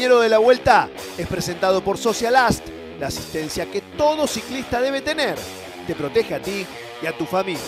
leñero de la vuelta es presentado por Socialast, la asistencia que todo ciclista debe tener. Te protege a ti y a tu familia.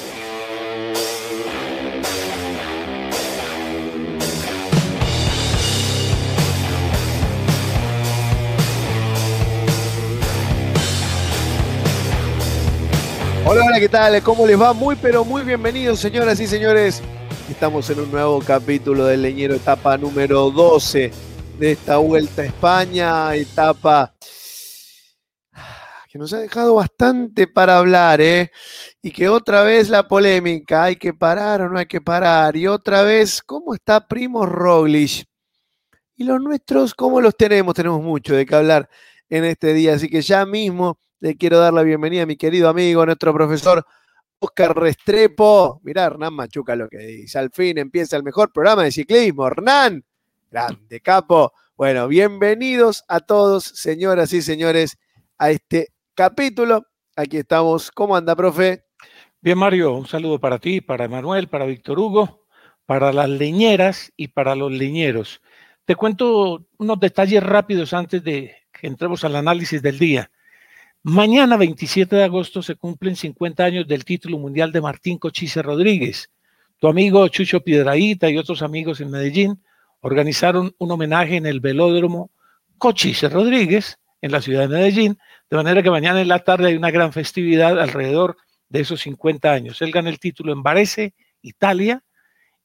Hola, hola, ¿qué tal? ¿Cómo les va? Muy, pero muy bienvenidos, señoras y señores. Estamos en un nuevo capítulo del Leñero, etapa número 12 de esta vuelta a España, etapa que nos ha dejado bastante para hablar, ¿eh? Y que otra vez la polémica, ¿hay que parar o no hay que parar? Y otra vez, ¿cómo está Primo Roglic? Y los nuestros, ¿cómo los tenemos? Tenemos mucho de qué hablar en este día, así que ya mismo le quiero dar la bienvenida a mi querido amigo, nuestro profesor Oscar Restrepo. Mirá, Hernán Machuca lo que dice. Al fin empieza el mejor programa de ciclismo. Hernán, grande capo. Bueno, bienvenidos a todos, señoras y señores, a este capítulo. Aquí estamos. ¿Cómo anda, profe? Bien, Mario, un saludo para ti, para Manuel, para Víctor Hugo, para las leñeras y para los leñeros. Te cuento unos detalles rápidos antes de que entremos al análisis del día. Mañana, 27 de agosto, se cumplen 50 años del título mundial de Martín Cochise Rodríguez. Tu amigo Chucho Piedraíta y otros amigos en Medellín organizaron un homenaje en el velódromo Cochise Rodríguez en la ciudad de Medellín, de manera que mañana en la tarde hay una gran festividad alrededor de esos 50 años. Él gana el título en Varese, Italia,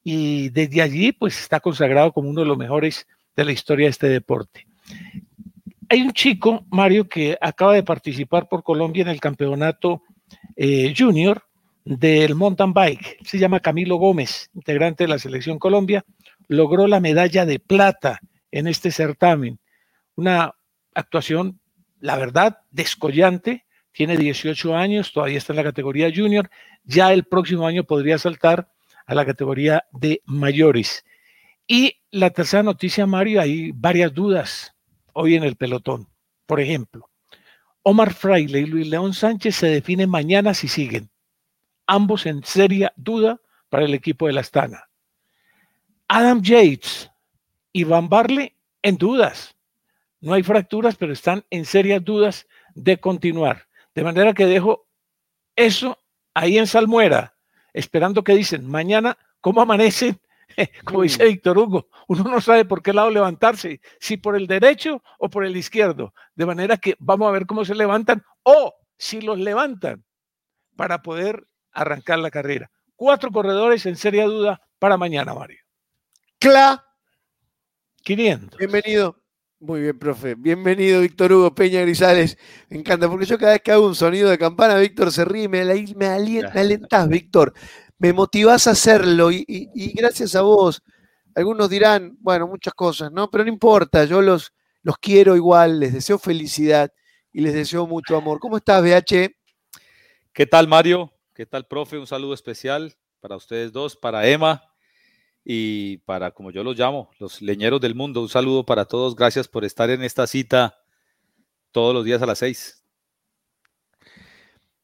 y desde allí pues está consagrado como uno de los mejores de la historia de este deporte. Hay un chico, Mario, que acaba de participar por Colombia en el campeonato eh, junior del mountain bike. Se llama Camilo Gómez, integrante de la selección Colombia. Logró la medalla de plata en este certamen. Una actuación, la verdad, descollante. Tiene 18 años, todavía está en la categoría junior. Ya el próximo año podría saltar a la categoría de mayores. Y la tercera noticia, Mario, hay varias dudas hoy en el pelotón. Por ejemplo, Omar Fraile y Luis León Sánchez se definen mañana si siguen. Ambos en seria duda para el equipo de la Astana. Adam Yates y Van Barley en dudas. No hay fracturas, pero están en serias dudas de continuar. De manera que dejo eso ahí en Salmuera, esperando que dicen mañana cómo amanecen como dice Víctor Hugo, uno no sabe por qué lado levantarse, si por el derecho o por el izquierdo. De manera que vamos a ver cómo se levantan o si los levantan para poder arrancar la carrera. Cuatro corredores en seria duda para mañana, Mario. Cla. 500. Bienvenido. Muy bien, profe. Bienvenido, Víctor Hugo Peña Grisales. Me encanta, porque yo cada vez que hago un sonido de campana, Víctor se ríe, me, me, me alentas, Víctor me motivás a hacerlo y, y, y, gracias a vos. Algunos dirán, bueno, muchas cosas, ¿no? Pero no importa, yo los, los quiero igual, les deseo felicidad y les deseo mucho amor. ¿Cómo estás, BH? ¿Qué tal, Mario? ¿Qué tal, profe? Un saludo especial para ustedes dos, para Emma y para, como yo los llamo, los leñeros del mundo. Un saludo para todos. Gracias por estar en esta cita todos los días a las seis.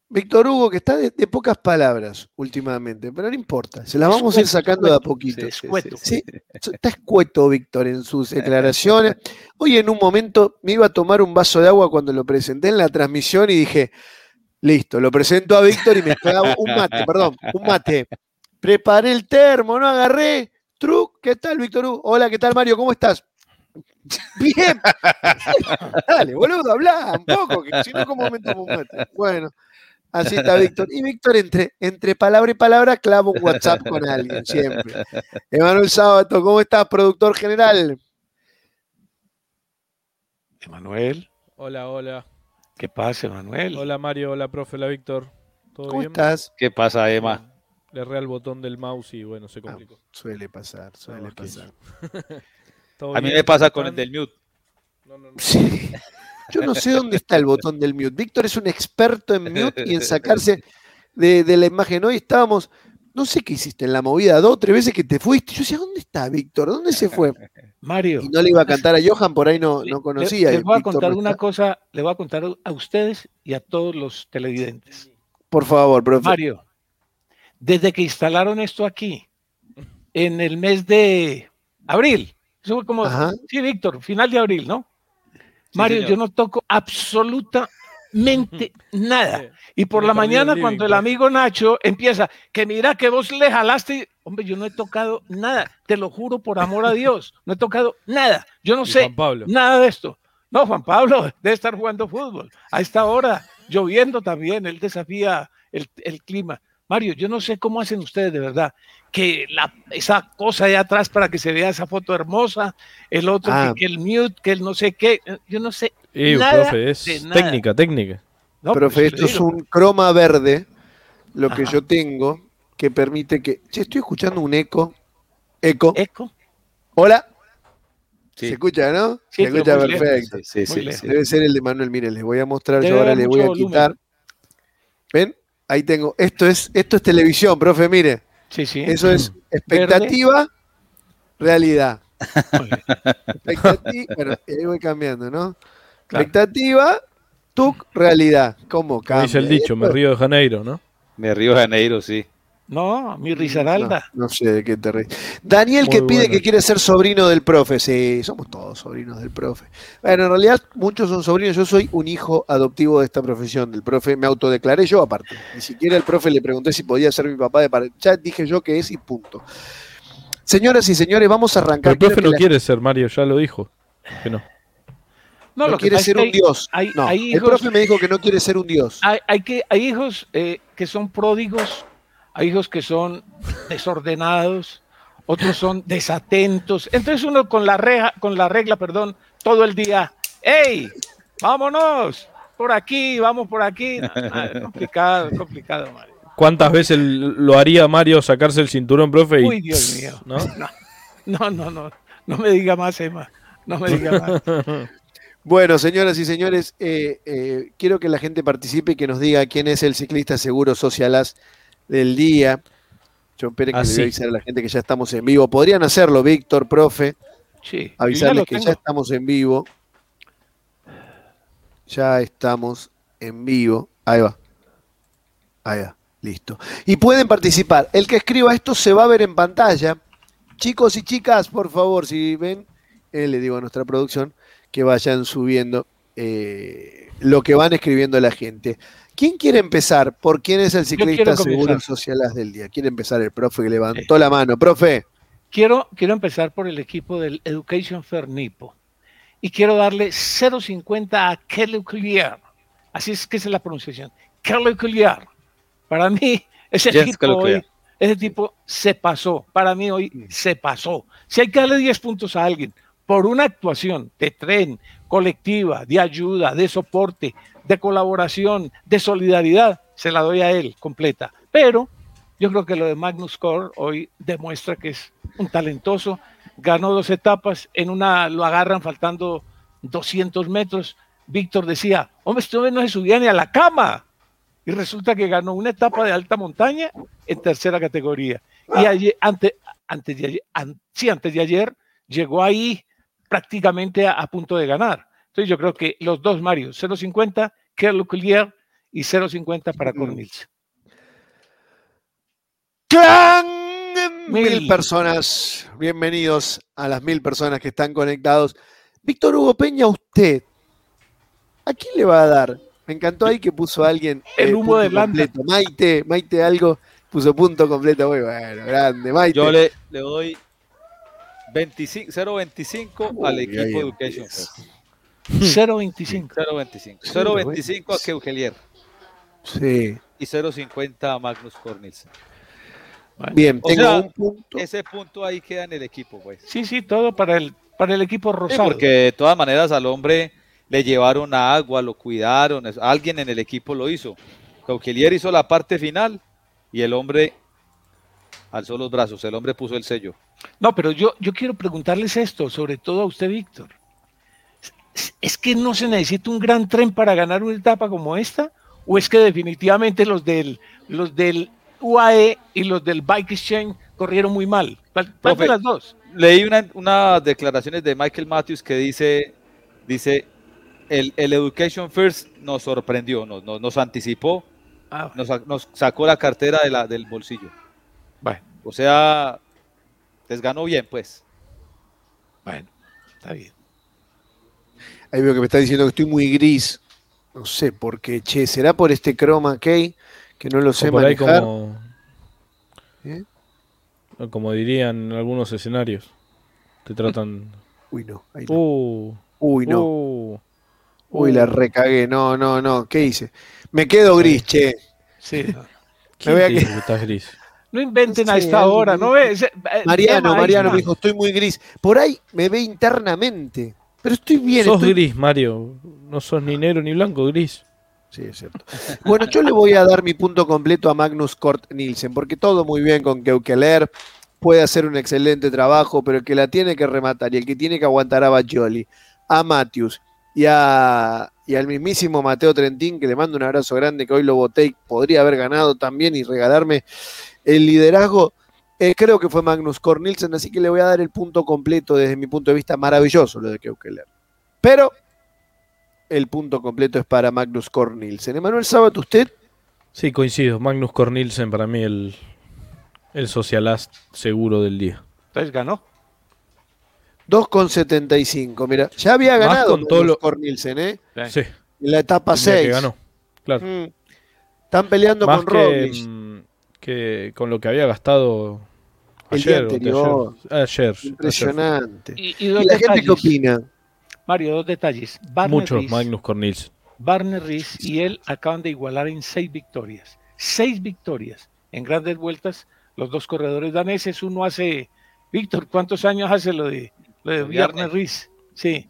Víctor Hugo, que está de, pocas palabras últimamente, pero no importa, se las vamos a ir sacando de a poquito. está escueto Víctor en sus declaraciones. Hoy en un momento me iba a tomar un vaso de agua cuando lo presenté en la transmisión y dije, listo, lo presento a Víctor y me esperaba un mate, perdón, un mate. Preparé el termo, no agarré. Truc, ¿qué tal, Víctor Hugo? Hola, ¿qué tal, Mario? ¿Cómo estás? Bien. Dale, boludo, habla un poco, que si no, ¿cómo me tomo un mate? Bueno. Así está Víctor. Y Víctor, entre, entre palabra y palabra, clava un WhatsApp con alguien, siempre. Emanuel Sábato, ¿cómo estás, productor general? Emanuel. Hola, hola. ¿Qué pasa, Emanuel? Hola, Mario. Hola, profe. Hola, Víctor. ¿Todo ¿Cómo estás? ¿Qué pasa, Emma? Le erré al botón del mouse y bueno, se complicó. suele pasar, suele pasar. A mí me pasa con el del mute. No, no, no. Sí. Yo no sé dónde está el botón del mute. Víctor es un experto en mute y en sacarse de, la imagen. Hoy estábamos, no sé qué hiciste en la movida, dos o tres veces que te fuiste. Yo decía, ¿dónde está Víctor? ¿Dónde se fue? Mario. Y no le iba a cantar a Johan, por ahí no, no conocía. Le, voy a contar una cosa, le voy a contar a ustedes y a todos los televidentes. Por favor, profe. Mario, desde que instalaron esto aquí, en el mes de abril, eso fue como, sí, Víctor, final de abril, ¿no? Mario, yo no toco absolutamente nada. Y por la mañana, cuando el amigo Nacho empieza, que mira que vos le jalaste, hombre, yo no he tocado nada, te lo juro por amor a Dios, no he tocado nada. Yo no sé nada de esto. No, Juan Pablo debe estar jugando fútbol. A esta hora, lloviendo también, él desafía el, el clima. Mario, yo no sé cómo hacen ustedes de verdad, que la, esa cosa de atrás para que se vea esa foto hermosa, el otro que, ah. el mute, que el no sé qué, yo no sé. nada profe, es técnica, técnica. No, profe, esto es un croma verde, lo que yo tengo, que permite que. Che, estoy escuchando un eco. Eco. Eco. Hola. Se escucha, ¿no? se escucha perfecto. Sí, sí, Debe ser el de Manuel. Miren, les voy a mostrar, yo ahora les voy a quitar. ¿Ven? Ahí tengo. Esto es, esto es televisión, profe, mire. Sí, sí. Eso es expectativa, realidad. expectativa, bueno, ahí voy cambiando, ¿no? Expectativa, tuc, realidad. ¿Cómo cambia? dice el dicho, me río de Janeiro, ¿no? Me río de Janeiro, sí. No, mi Risaralda. No, no sé de qué te ríes. Daniel que pide que quiere ser sobrino del profe. Sí, somos todos sobrinos del profe. Bueno, en realidad muchos son sobrinos. Yo soy un hijo adoptivo de esta profesión del profe. Me autodeclaré yo aparte. Ni siquiera el profe le pregunté si podía ser mi papá de par... Ya dije yo que es y punto. Señoras y señores, vamos a arrancar. el profe no quiere ser Mario, ya lo dijo. Que no. No, lo quiere ser un dios. no, el profe me dijo que no quiere ser un dios. Hay, que, hay hijos eh, que son pródigos hay hijos que son desordenados, otros son desatentos. Entonces uno con la, reja, con la regla, perdón, todo el día, ¡hey! ¡Vámonos! Por aquí, vamos por aquí. complicado, complicado, Mario. ¿Cuántas veces lo haría Mario sacarse el cinturón, profe? Uy, Dios mío. ¿no? no, no, no, no, me diga más, Emma. No me diga más. Bueno, señoras y señores, eh, eh, quiero que la gente participe y que nos diga quién es el ciclista seguro Socialas del día. Yo espero que le voy a avisar a la gente que ya estamos en vivo. Podrían hacerlo, Víctor, profe. Sí, avisarles que ya estamos en vivo. Ya estamos en vivo. Ahí va. Ahí va. Listo. Y pueden participar. El que escriba esto se va a ver en pantalla. Chicos y chicas, por favor, si ven, eh, le digo a nuestra producción que vayan subiendo eh, lo que van escribiendo la gente. ¿Quién quiere empezar? ¿Por quién es el ciclista seguro socialas del día? ¿Quiere empezar el profe que levantó la mano? Profe. Quiero, quiero empezar por el equipo del Education Fernipo. Y quiero darle 0.50 a Kelly Collier. Así es que es la pronunciación. Kelly Collier. Para mí, ese tipo hoy, ese tipo se pasó. Para mí hoy mm. se pasó. Si hay que darle 10 puntos a alguien por una actuación de tren, colectiva, de ayuda, de soporte, de colaboración, de solidaridad, se la doy a él completa. Pero yo creo que lo de Magnus Core hoy demuestra que es un talentoso, ganó dos etapas, en una lo agarran faltando 200 metros, Víctor decía, hombre, este no se subía ni a la cama. Y resulta que ganó una etapa de alta montaña en tercera categoría. Y ayer, antes, de ayer, sí, antes de ayer llegó ahí prácticamente a, punto de ganar. Entonces yo creo que los dos Mario, 0.50, Kerl Collier y 0.50 para Cornils. ¡Clan! Mil. personas, bienvenidos a las mil personas que están conectados. Víctor Hugo Peña, usted, ¿a quién le va a dar? Me encantó ahí que puso a alguien el eh, humo de completo. Maite, Maite algo, puso punto completo. Muy bueno, grande, Maite. Yo le, le doy 25, 0.25 al equipo de Education First. 0.25. 0.25. 0.25 a Keugelier. Sí. Y 0.50 a Magnus Cornelsen. Bien, O tengo sea, un punto. Ese punto ahí queda en el equipo, pues. Sí, sí, todo para el, para el equipo Sí, rosado. porque de todas maneras al hombre le llevaron agua, lo cuidaron, es- alguien en el equipo lo hizo. Keugelier hizo la parte final y el hombre alzó los brazos, el hombre puso el sello. No, pero yo, yo quiero preguntarles esto, sobre todo a usted, Víctor. ¿Es- ¿Es que no se necesita un gran tren para ganar una etapa como esta? ¿O es que definitivamente los del, los del UAE y los del Bike Exchange corrieron muy mal? ¿Cuál, cuál de las dos? Leí una- unas declaraciones de Michael Matthews que dice, dice, el, el Education First nos sorprendió, nos, nos, nos anticipó, Ah, nos, nos sacó la cartera de la, del bolsillo. bueno, O sea, les ganó bien, pues. bueno, está bien. Ahí veo que me está diciendo que estoy muy gris. No sé por qué, che. ¿Será por este chroma key que no lo sé por ahí como, ¿Eh? como dirían en algunos escenarios. Te tratan. Uy, no. ahí no. Uh, Uy, no. uh, Uy, la recagué. No, no, no. ¿Qué hice? Me quedo gris, che. Sí. ¿quién voy a que- estás gris? No inventen a esta hora, me ¿no ves? Eh, Mariano, Mariano me dijo, estoy muy gris. Por ahí me ve internamente. Pero estoy bien. sos estoy- gris, Mario. No sos ni negro ni blanco, gris. Sí, es cierto. Bueno, yo le voy a dar mi punto completo a Magnus Kort Nielsen, porque todo muy bien con Keukeler, puede hacer un excelente trabajo, pero el que la tiene que rematar y el que tiene que aguantar a Baccioli, a Matthews y, a, y al mismísimo Mateo Trentín, que le mando un abrazo grande, que hoy lo voté y podría haber ganado también y regalarme el liderazgo. Eh, creo que fue Magnus Kort Nielsen, así que le voy a dar el punto completo desde mi punto de vista maravilloso lo de Keukeler. Pero el punto completo es para Magnus Kort Nielsen. Emanuel Sabat, usted Sí, coincido. Magnus Cornilsen para mí el, el socialast seguro del día. Entonces ganó. 2,75. Mira, ya había Más ganado con Magnus todo lo- ¿eh? Sí, En la etapa el día 6. que ganó. Claro. Mm. Están peleando Más con que, Roglic. Que con lo que había gastado El ayer. o anterior. anteayer. Ayer, ayer. Impresionante. Y, y ¿Y la gente qué opina? Mario, dos detalles. Barner Muchos Ries- Magnus Cornilsen. Barner Ries y él acaban de igualar en seis victorias. Seis victorias en grandes vueltas. Los dos corredores daneses, uno hace, Víctor, ¿cuántos años hace lo de, lo de Barner. Ries? Sí,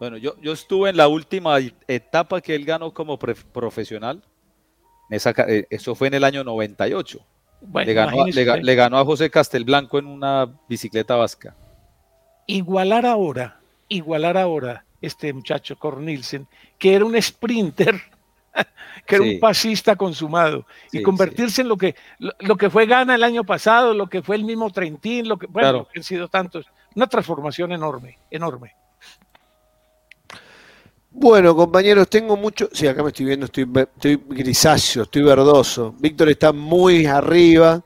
Bueno, yo, yo estuve en la última etapa que él ganó como pre- profesional. Esa eh, eso fue en el año 98. Bueno, le, ganó, le ganó a José Castelblanco en una bicicleta vasca. igualar ahora, igualar ahora este muchacho Cornilsen, que era un sprinter, que era Sí. un pasista consumado, Sí, y convertirse en lo que, lo, lo que fue Gana el año pasado, lo que fue el mismo Trentín, lo que, bueno, Claro. lo que han sido tantos, una transformación enorme, enorme. Bueno, compañeros, tengo mucho. Sí, acá me estoy viendo, estoy, grisáceo, estoy verdoso. Víctor está muy arriba.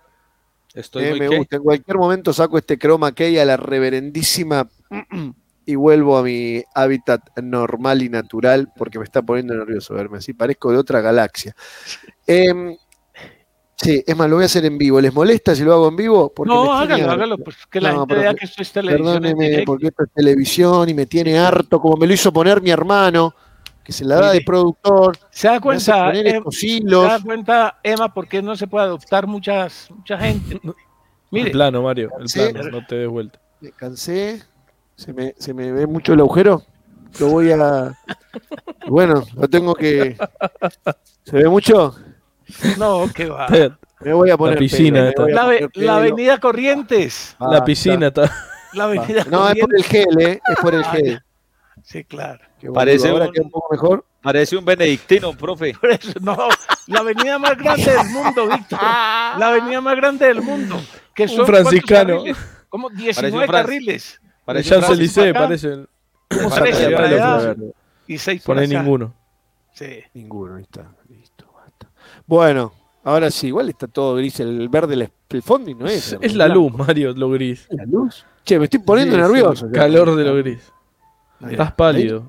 Estoy eh, muy me ¿qué? gusta. En cualquier momento saco este chroma key a la reverendísima y vuelvo a mi hábitat normal y natural porque me está poniendo nervioso verme así. Parezco de otra galaxia. Em, sí, es más, lo voy a hacer en vivo. ¿Les molesta si lo hago en vivo? Porque no, hágalo, hágalo, pues que la No, gente vea que- esto es televisión. Perdóneme, porque esto es televisión y me tiene harto, como me lo hizo poner mi hermano, que se la da de productor. Se da cuenta, poner Em- estos se da cuenta, Emma, por qué no se puede adoptar muchas, mucha gente. El Mire, plano, Mario. El plano. No te des vuelta. Me cansé, se me, se me ve mucho el agujero. Lo voy a. Bueno, lo tengo que. ¿Se ve mucho? no, que va. Me voy a poner. piscina pelo, La, poner la avenida Corrientes. La Basta. piscina está. La avenida No, es por el gel, ¿eh? Es por el Ah, gel. Sí, claro. Qué Parece ahora un- queda un poco mejor. Parece un benedictino, profe. Por eso, no, la avenida más grande del mundo, Víctor. La avenida más grande del mundo. Que son franciscano. ¿cuántos carriles? Como Parece 19 un fran- carriles. Parece un Champs-Élysées, parece. Como Para trece allá, para para allá y 6 por Pone allá. ninguno. Sí. Ninguno, ahí está. Bueno, ahora sí, igual está todo gris. El verde, el, el fondo y no es. Es, la luz, Mario, lo gris. La luz. Che, me estoy poniendo Sí, es nervioso. el calor de lo gris. Ahí Estás pálido.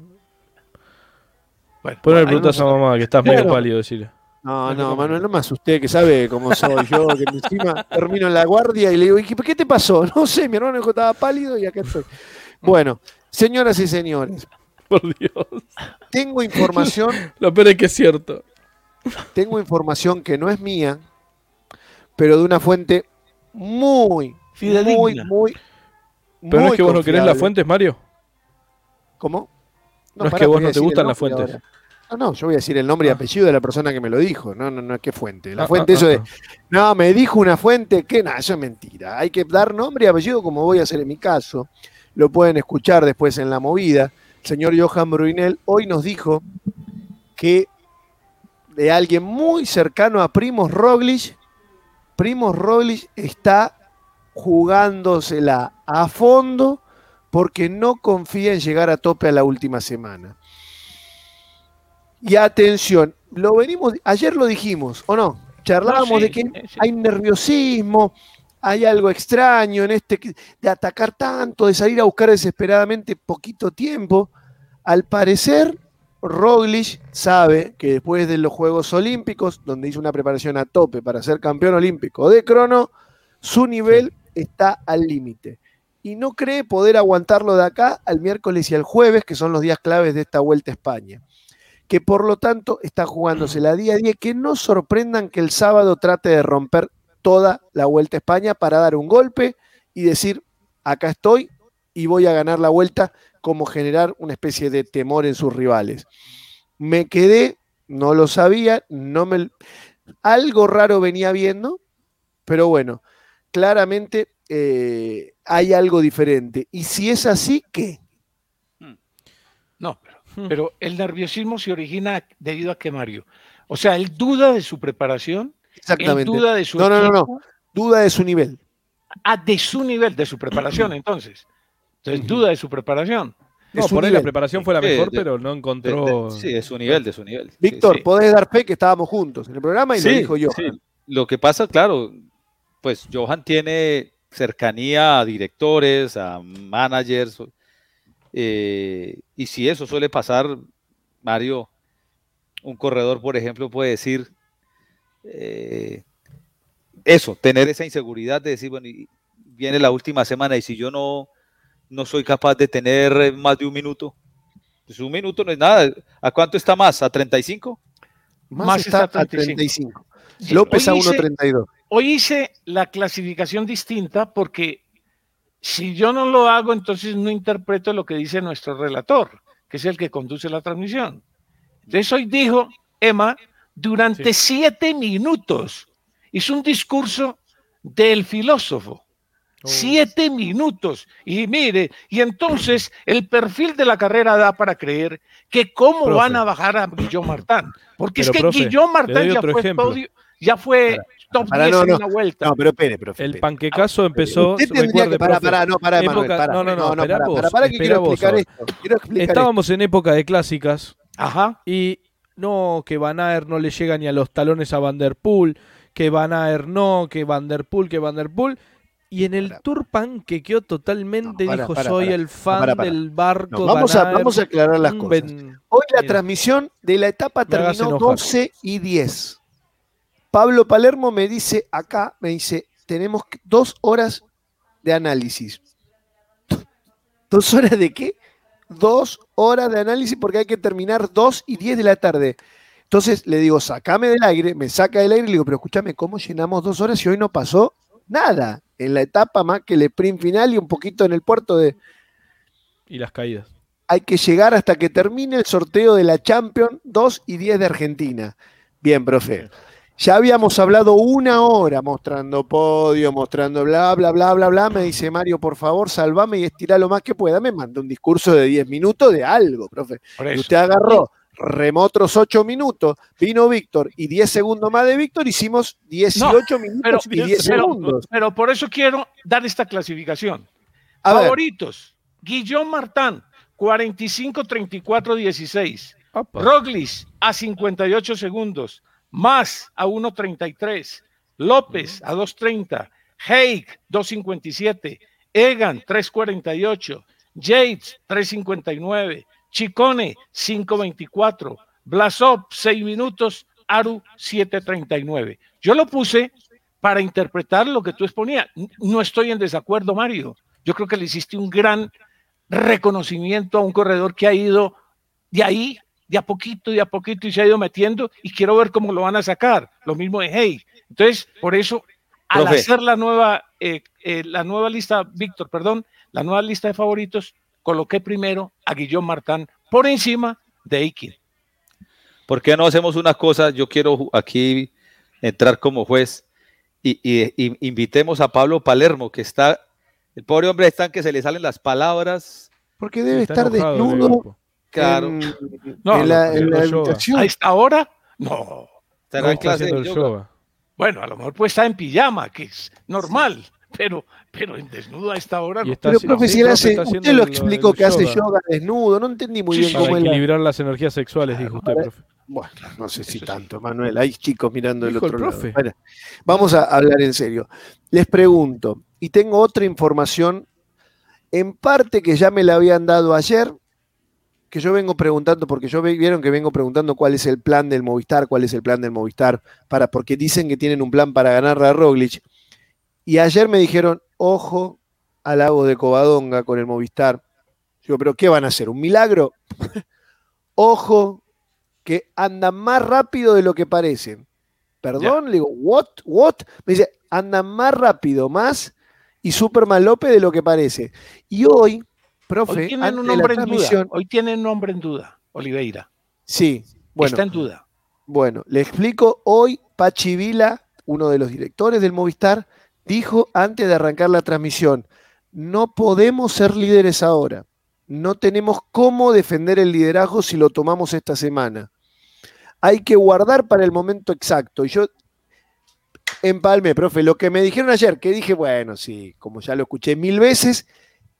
Bueno, Ponle preguntas a no sé. mamá, que estás Claro. medio pálido, decirle. No, no, Manuel, no me asusté, que sabe cómo soy yo, que encima termino en la guardia y le digo, ¿y qué, qué te pasó? No sé, mi hermano estaba pálido y acá estoy. Bueno, señoras y señores, Por Dios. tengo información, Lo peor es que es cierto. Tengo información que no es mía, pero de una fuente muy, muy, Pero no es que vos no querés las fuentes, Mario. ¿Cómo? No es pará, que vos voy a no te decir el gustan las nombre fuentes. ahora. No, no, yo voy a decir el nombre y Ah. apellido de la persona que me lo dijo. No, no, no, ¿qué fuente? La Ah, fuente, ah, eso ah, de, no, me dijo una fuente que, nada, eso es mentira. Hay que dar nombre y apellido como voy a hacer en mi caso. Lo pueden escuchar después en la movida. El señor Johan Bruinel hoy nos dijo que de alguien muy cercano a Primos Roglic, Primos Roglic está jugándosela a fondo porque no confía en llegar a tope a la última semana. Y atención, lo venimos, ayer lo dijimos, ¿o no? Charlábamos No, sí, de que sí, sí. hay nerviosismo, hay algo extraño en este de atacar tanto, de salir a buscar desesperadamente poquito tiempo. Al parecer, Roglic sabe que después de los Juegos Olímpicos, donde hizo una preparación a tope para ser campeón olímpico de crono, su nivel está al límite. Y no cree poder aguantarlo de acá al miércoles y al jueves, que son los días claves de esta Vuelta a España. Que por lo tanto está jugándose la día a día. Que no sorprendan que el sábado trate de romper toda la Vuelta a España para dar un golpe y decir, acá estoy y voy a ganar la vuelta, como generar una especie de temor en sus rivales. Me quedé, no lo sabía, no me algo raro venía viendo, pero bueno, claramente eh, hay algo diferente. Y si es así, ¿qué? No, pero, Hmm. pero el nerviosismo se origina debido a que Mario. O sea, él duda de su preparación, él Exactamente. duda de su No, no, no, no. Duda de su nivel. ah, de su nivel, de su preparación, entonces. Entonces, duda de su preparación. No, por ahí la preparación fue la mejor, de- pero no encontró. de- sí, de su nivel, de su nivel. Víctor, sí. podés dar fe que estábamos juntos en el programa y Sí, lo dijo yo. sí. Lo que pasa, claro, pues Johan tiene cercanía a directores, a managers, eh, y si eso suele pasar, Mario, un corredor, por ejemplo, puede decir eh, eso, tener esa inseguridad de decir, bueno, viene la última semana y si yo no, no soy capaz de tener eh, más de un minuto, pues un minuto no es nada. ¿A cuánto está más? ¿A 35? Más, Más está, está a 35. 35. Sí, López hoy a hice- 1.32. Hoy hice la clasificación distinta porque si yo no lo hago, entonces no interpreto lo que dice nuestro relator, que es el que conduce la transmisión. Entonces hoy dijo, Emma, durante siete minutos hizo un discurso del filósofo. Siete minutos. Y mire, y entonces el perfil de la carrera da para creer que cómo Profe. van a bajar a Guillaume Martán. Porque es Pero, que profe, doy Martán ya fue, podio- ya fue top Pará, 10 no, en no. una vuelta. No, pero espere, profe. El panquecazo empezó. Usted tendría recuerde, que. Profe, pará, no, pará, época- Manuel, pará. no, no, no, esperá pará, vos, pará, pará, que quiero explicar esto. Quiero explicar Estábamos en época de clásicas Ajá. y no, que Van Aert no le llega ni a los talones a Van der Poel, que Van Aert no, que Van der Poel, que Van der Poel. Y en el Pará. Tour panquequeó totalmente, No, dijo, soy el fan del barco. No, vamos, a, vamos a aclarar las un cosas. ben- Hoy la Mira. transmisión de la etapa terminó enojar. 12 y 10. Pablo Palermo me dice acá, me dice, tenemos que- dos horas de análisis. ¿Dos horas de qué? Dos horas de análisis porque hay que terminar 2 y 10 de la tarde. Entonces le digo, sacame del aire, me saca del aire y le digo, pero escúchame, ¿cómo llenamos dos horas si hoy no pasó nada? En la etapa más que el sprint final y un poquito en el puerto de, Y las caídas. hay que llegar hasta que termine el sorteo de la Champions 2 y 10 de Argentina. Bien, profe. Ya habíamos hablado una hora mostrando podio, mostrando bla, bla, bla, bla, bla. Me dice Mario, por favor, salvame y estira lo más que pueda. Me manda un discurso de 10 minutos de algo, profe. Y usted agarró, remó otros 8 minutos, vino Víctor y 10 segundos más de Víctor, hicimos 18 minutos y 10 segundos. Pero por eso quiero dar esta clasificación. Favoritos, Guillón Martán, 45, 34, 16. Roglis a 58 segundos más a 1.33, López a 2.30, Haig 2.57, Egan 3.48, Yates 3.59, Chicone 5.24, Blasov 6 minutos, Aru 7.39. Yo lo puse para interpretar lo que tú exponías. No estoy en desacuerdo, Mario. Yo creo que le hiciste un gran reconocimiento a un corredor que ha ido de ahí de a poquito, de a poquito y se ha ido metiendo y quiero ver cómo lo van a sacar. Lo mismo de Hey. Entonces, por eso, al hacer la nueva, eh, eh, la nueva lista, Víctor, perdón, la nueva lista de favoritos, coloqué primero a Guillón Martán por encima de Aikin. ¿Por qué no hacemos una cosa? Yo quiero aquí entrar como juez y, invitemos a Pablo Palermo, que está, el pobre hombre está en que se le salen las palabras. Porque debe estar desnudo Claro. no, en la, ¿A esta hora? No. Estará en clase de yoga. Bueno, a lo mejor puede estar en pijama, que es normal, pero, pero en desnudo a esta hora no. Pero, profe, si hace, usted lo explicó que hace yoga desnudo, no entendí muy bien cómo equilibrar las energías sexuales, dijo usted, profe. Bueno, no sé si tanto, Manuel. Hay chicos mirando el otro lado. vamos a hablar en serio. Les pregunto, y tengo otra información, en parte que ya me la habían dado ayer, que yo vengo preguntando, porque yo vieron que vengo preguntando cuál es el plan del Movistar, cuál es el plan del Movistar, para, porque dicen que tienen un plan para ganar a Roglic. Y ayer me dijeron, ojo al lago de Covadonga con el Movistar. Digo, pero ¿qué van a hacer? ¿Un milagro? ojo que andan más rápido de lo que parecen. Perdón, le digo, ¿what? ¿What? Me dice, andan más rápido, más y Superman López de lo que parece. Y hoy Profe, hoy tienen un nombre en duda. Hoy tienen nombre en duda, Oliveira. Sí, bueno. Está en duda. Bueno, le explico. Hoy Pachi Vila, uno de los directores del Movistar, dijo antes de arrancar la transmisión, no podemos ser líderes ahora. No tenemos cómo defender el liderazgo si lo tomamos esta semana. Hay que guardar para el momento exacto. Y yo empalme, profe, lo que me dijeron ayer, que dije, bueno, sí, como ya lo escuché mil veces,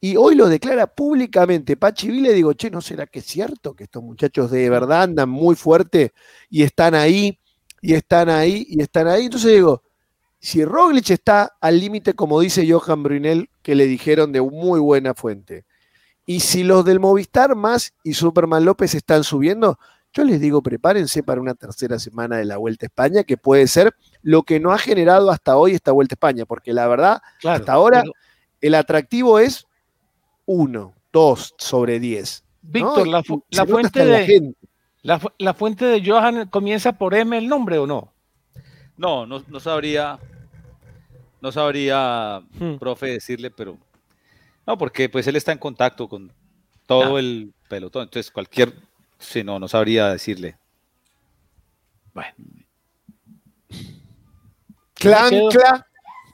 y hoy lo declara públicamente Pachi Vile, digo, che, ¿no será que es cierto que estos muchachos de verdad andan muy fuerte y están ahí, y están ahí, y están ahí? Entonces digo, si Roglic está al límite, como dice Johan Brunel, que le dijeron de muy buena fuente, y si los del Movistar más y Superman López están subiendo, yo les digo, prepárense para una tercera semana de la Vuelta a España, que puede ser lo que no ha generado hasta hoy esta Vuelta a España, porque la verdad, hasta ahora el atractivo es 1, 2 sobre 10. Víctor, la, fuente de, la, fuente de Johan comienza por M el nombre o no? No, no, sabría, no sabría, hmm. profe, decirle, pero no, porque pues él está en contacto con todo ah. el pelotón, entonces cualquier, si no, no sabría decirle. Bueno. Clancla,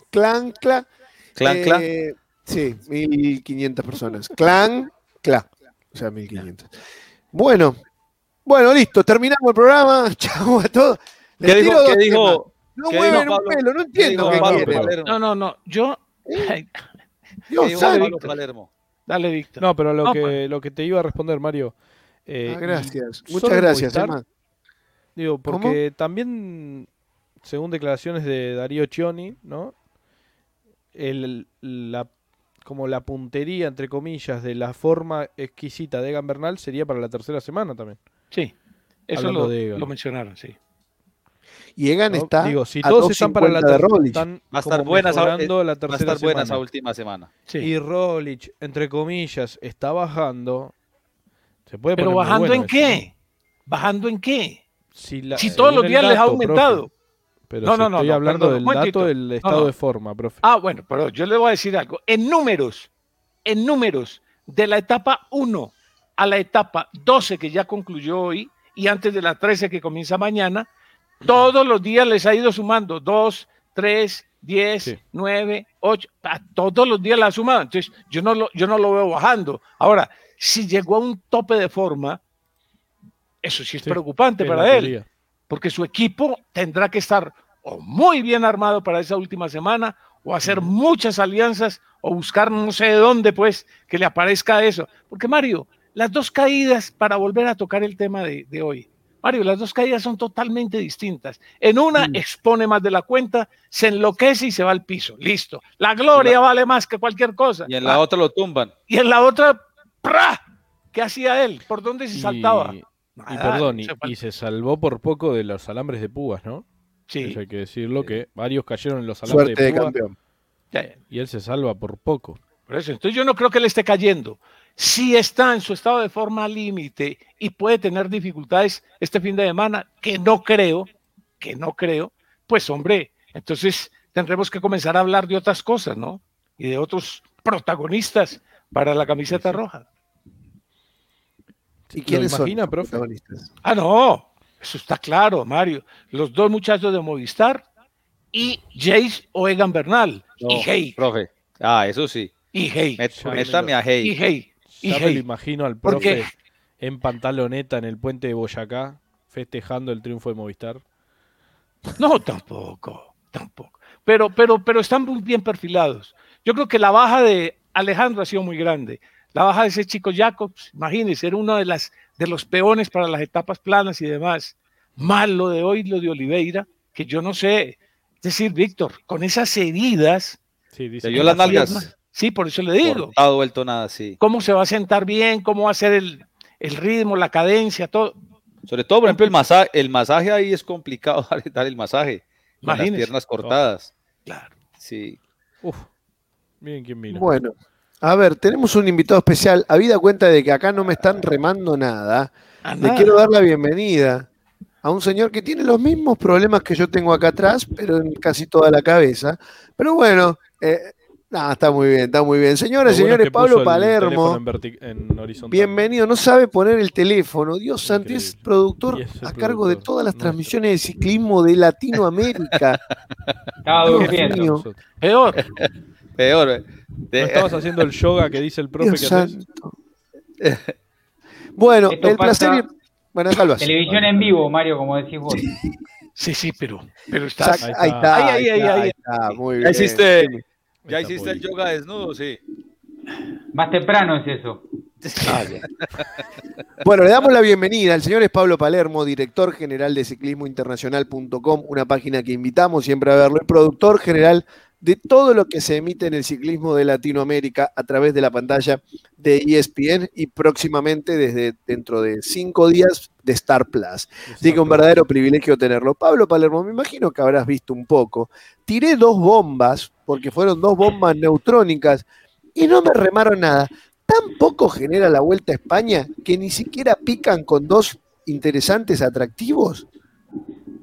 clancla. Clancla. Eh, Sí, 1500 personas. Clan, clan. O sea, 1500. Bueno, bueno, listo. Terminamos el programa. Chao a todos. ¿Qué dijo? ¿Qué dijo? No mueven un pelo, no entiendo qué, quieren. No, no, no. Yo. Dios Palermo. Dale, Víctor. No, pero lo, que, pues. lo que te iba a responder, Mario. Eh, ah, gracias. Muchas gracias, Emma. Digo, porque también, según declaraciones de Darío Chioni, ¿no? El, la como la puntería, entre comillas, de la forma exquisita de Egan Bernal sería para la tercera semana también. Sí, eso lo, lo, mencionaron, sí. Y Egan está. Digo, si todos están para la, están va a estar buenas a, la tercera va a estar esa última semana. Y Rolich, entre comillas, está bajando. Se puede Pero bajando en qué? ¿Bajando en qué? Si, todos los días les ha aumentado. Pero no, no, no, estoy hablando del dato del estado de forma, profe. Ah, bueno, pero yo le voy a decir algo. En números, en números, de la etapa 1 a la etapa 12 que ya concluyó hoy y antes de la 13 que comienza mañana, Todos los días les ha ido sumando dos, tres, diez, nueve, ocho, todos los días la ha sumado. Entonces, yo no, lo, yo no lo veo bajando. Ahora, si llegó a un tope de forma, eso sí es preocupante para él, porque su equipo tendrá que estar o muy bien armado para esa última semana, o hacer muchas alianzas, o buscar no sé de dónde, pues, que le aparezca eso. Porque Mario, las dos caídas, para volver a tocar el tema de, hoy, Mario, las dos caídas son totalmente distintas. En una mm. expone más de la cuenta, se enloquece y se va al piso. Listo. La gloria vale más que cualquier cosa. Y en la ah. otra lo tumban. Y en la otra, ¡pra! ¿qué hacía él? ¿Por dónde se saltaba? Y, perdón, y, se salvó por poco de los alambres de púas, ¿no? Sí. hay que decirlo, que varios cayeron en los alambres de, púas. campeón. Y él se salva por poco. Por eso, entonces yo no creo que él esté cayendo si está en su estado de forma límite y puede tener dificultades este fin de semana, que no creo, que no creo, pues hombre, entonces tendremos que comenzar a hablar de otras cosas, ¿no? Y de otros protagonistas para la camiseta roja. ¿Y quiénes imagina, son protagonistas? Ah, no, eso está claro, Mario. Los dos muchachos de Movistar y Jace o Egan Bernal y Hey. Profe. Ah, eso sí. Y Hey. Métame a Hey. Y Hey. Ya me lo imagino al profe en pantaloneta en el puente de Boyacá festejando el triunfo de Movistar. No, tampoco, tampoco. Pero, pero, pero están muy bien perfilados. Yo creo que la baja de Alejandro ha sido muy grande. La baja de ese chico Jacobs, imagínense, era uno de, las, de los peones para las etapas planas y demás. Mal lo de hoy, lo de Oliveira, que yo no sé. Es decir, Víctor, con esas heridas. Sí, dice. las nalgas. Sí, por eso le digo. Ha vuelto nada, sí. ¿Cómo se va a sentar bien? ¿Cómo va a ser el, ritmo, la cadencia, todo? Sobre todo, por ejemplo, el masaje, el masaje ahí es complicado dar el masaje. Con las piernas cortadas. Claro. Sí. Uf. Miren quién mira. Bueno, a ver, tenemos un invitado especial. Habida cuenta de que acá no me están remando nada, le quiero dar la bienvenida a un señor que tiene los mismos problemas que yo tengo acá atrás, pero en casi toda la cabeza. Pero bueno, eh, Ah, está muy bien, está muy bien. Señoras y señores, Pablo Palermo. bienvenido. No sabe poner el teléfono. Dios santo, es productor a cargo de todas las transmisiones de ciclismo de Latinoamérica. Dios Peor. Peor. estabas haciendo el yoga que dice el profe que santo. Bueno, el placer. Bueno, Televisión en vivo, Mario, como decís vos. Sí, sí, pero, pero estás. Ahí está. Ahí, ahí, ahí, está. Muy bien. ¿Ya hiciste el yoga desnudo? Sí. Más temprano es eso. Ah, bueno, le damos la bienvenida. El señor es Pablo Palermo, director general de ciclismointernacional.com, una página que invitamos siempre a verlo, el productor general de todo lo que se emite en el ciclismo de Latinoamérica a través de la pantalla de ESPN y próximamente desde dentro de cinco días de Star Plus. Así que un verdadero privilegio tenerlo. Pablo Palermo, me imagino que habrás visto un poco. Tiré dos bombas, porque fueron dos bombas neutrónicas, y no me remaron nada. Tampoco genera la Vuelta a España que ni siquiera pican con dos interesantes atractivos.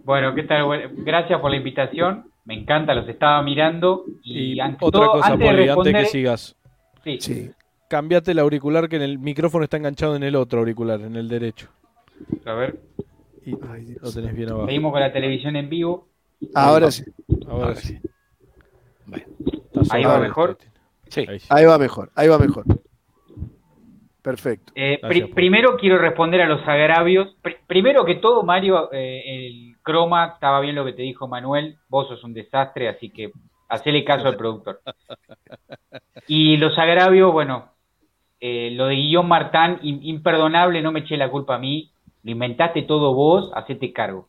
Bueno, ¿qué tal? Gracias por la invitación me encanta, los estaba mirando. Y, otra cosa, antes que sigas. Sí. sí. Cambiate el auricular que en el micrófono está enganchado en el otro auricular, en el derecho. A ver. Y lo tenés bien abajo. Seguimos con la televisión en vivo. Ahora sí. Ahora, sí. Ahí va mejor. Sí. Ahí, va mejor. Ahí va mejor. Perfecto. Eh, primero quiero responder a los agravios. primero que todo, Mario, eh, el Croma, estaba bien lo que te dijo Manuel, vos sos un desastre, así que hacele caso al productor. Y los agravios, bueno, eh, lo de Guillón Martán, imperdonable, no me eché la culpa a mí, lo inventaste todo vos, hacete cargo.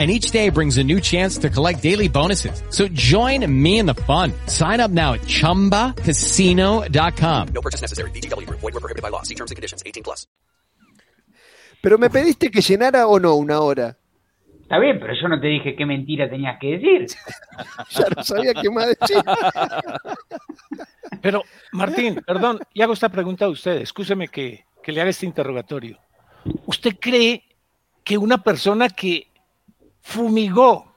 and each day brings a new chance to collect daily bonuses. So join me in the fun. Sign up now at ChumbaCasino.com. No purchase necessary. BGW. Void were prohibited by law. See terms and conditions. 18 plus. Pero me pediste que llenara o no una hora. Está bien, pero yo no te dije qué mentira tenías que decir. ya no sabía qué más decir. Pero, Martín, perdón, y hago esta pregunta a usted. Escúcheme que, que le haga este interrogatorio. ¿Usted cree que una persona que fumigó,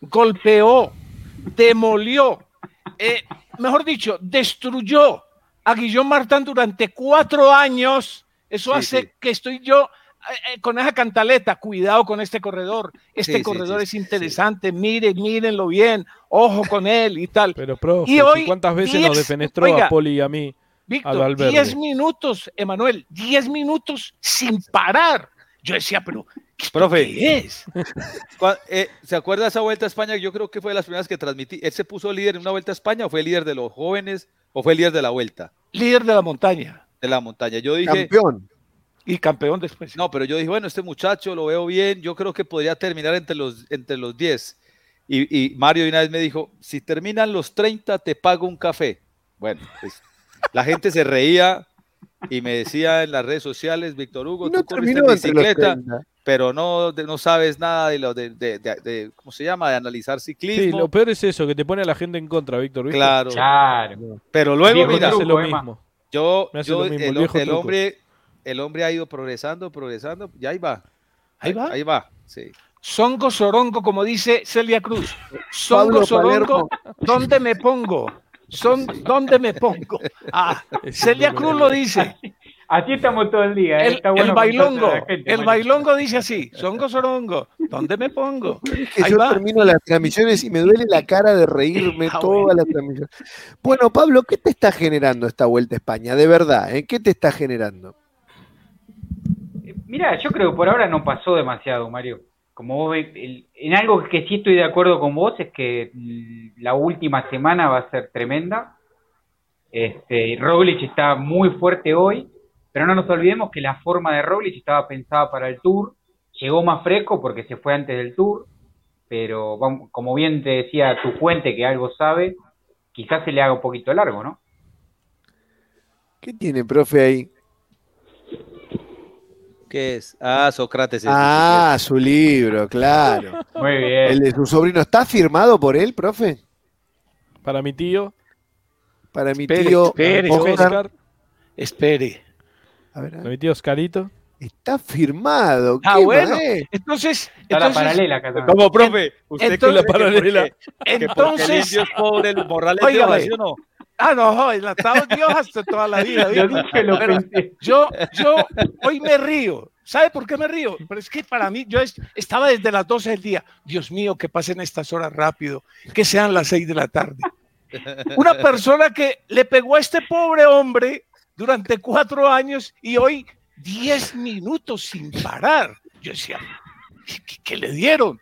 golpeó, demolió, eh, mejor dicho, destruyó a Guillón Martán durante cuatro años. Eso Sí, hace sí. que estoy yo eh, eh, con esa cantaleta. Cuidado con este corredor. Este Sí, corredor sí, es sí. interesante. Miren, mírenlo bien. Ojo con él y tal. Pero, profe, Y hoy, ¿cuántas veces diez- nos defenestró oiga, a Poli y a mí? Víctor, Valverde? 10 minutos, Emanuel, 10 minutos sin parar. Yo decía, pero ¿esto Profe. qué es? Cua- eh, ¿Se acuerda de esa vuelta a España? Yo creo que fue de las primeras que transmití. ¿Él se puso líder en una vuelta a España o fue líder de los jóvenes o fue líder de la vuelta? Líder de la montaña De la montaña. Yo dije, Campeón. y campeón después. no, pero yo dije, bueno, este muchacho lo veo bien, yo creo que podría terminar entre los, entre los 10. Y, y Mario una vez me dijo, si terminan los 30, te pago un café. Bueno, pues la gente se reía y me decía en las redes sociales, Víctor Hugo, no tú corriste en terminó entre los bicicleta, 30. Pero no, de- no sabes nada de lo de, de- de- de- ¿cómo se llama? De analizar Sí, ciclismo. lo peor es eso, que te pone a la gente en contra, Víctor. ¿viste? Claro. Claro. Pero luego, mira, truco, lo mismo. yo, Me hace yo- lo mismo, el hombre, el hombre ha ido progresando, progresando, y ahí va. Ahí va. Ahí va, sí. Songo Sorongo, como dice Celia Cruz. Sorongo, Palermo. ¿dónde me pongo? Son, ¿Dónde me pongo? Ah, Celia Cruz lo dice. Así estamos todo el día. ¿eh? El, Está el bueno bailongo, gente, el bailongo dice así, Songo Sorongo, ¿dónde me pongo? que Ahí yo va. termino las transmisiones y me duele la cara de reírme Ah, toda bueno. la transmisión. Bueno, Pablo, ¿qué te está generando esta vuelta a España? De verdad, ¿eh? ¿qué te está generando? Mira, yo creo que por ahora no pasó demasiado, Mario. Como vos ves, el- en algo que sí estoy de acuerdo con vos es que mm, la última semana va a ser tremenda. Este, Roglic está muy fuerte hoy, pero no nos olvidemos que la forma de Roglic estaba pensada para el Tour. Llegó más fresco porque se fue antes del Tour, pero vamos, como bien te decía tu fuente que algo sabe, quizás se le haga un poquito largo, ¿no? ¿Qué tiene, profe, ahí? ¿Qué es? Ah, Sócrates. es Ah, su libro, claro. Muy bien. El de su sobrino. ¿Está firmado por él, profe? Para mi tío, Para mi Espere, tío espere, Oscar. Oscar, Espere. A ver, a ver. mi tío Oscarito. Está firmado. Ah, qué bueno. Entonces, Está la paralela acá. ¿Cómo, profe? ¿Usted entonces- cree que paralela. el entonces, indio es pobre, el morral es de ¿sí o no? ah, no, la estaba Dios hasta toda la vida. Víctor. dije, lo Pero. Yo, yo hoy me río. ¿Sabe por qué me río? Pero es que para mí, yo es- estaba desde las 12 del día. Dios mío, que pasen estas horas rápido, que sean las 6 de la tarde. Una persona que le pegó a este pobre hombre durante cuatro años y hoy 10 minutos sin parar. Yo decía, ¿qué, le dieron?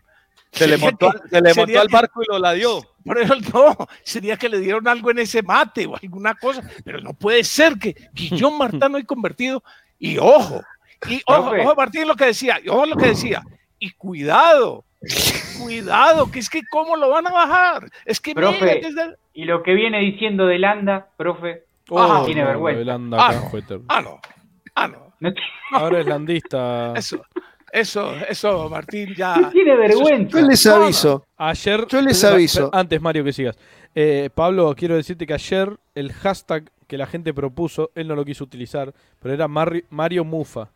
Se le montó, que- se le montó al que- barco y lo la dio. Pero no, sería que le dieron algo en ese mate o alguna cosa, pero no puede ser que Guillón Martán hoy convertido, y ojo, y ojo, ojo Martín lo que decía, y ojo lo que decía, y cuidado, cuidado, que es que cómo lo van a bajar, es que Profe. mira, desde- Y lo que viene diciendo de Landa, profe, Ah, tiene no, vergüenza. Ah, no. ah no, ah no, Ahora es landista. eso, eso, eso, Martín ya, tiene vergüenza. Yo les aviso. Ayer. Yo les aviso. Antes, Mario, que sigas. Eh, Pablo, quiero decirte que ayer el hashtag que la gente propuso, él no lo quiso utilizar, pero era Marri- Mario Mufa.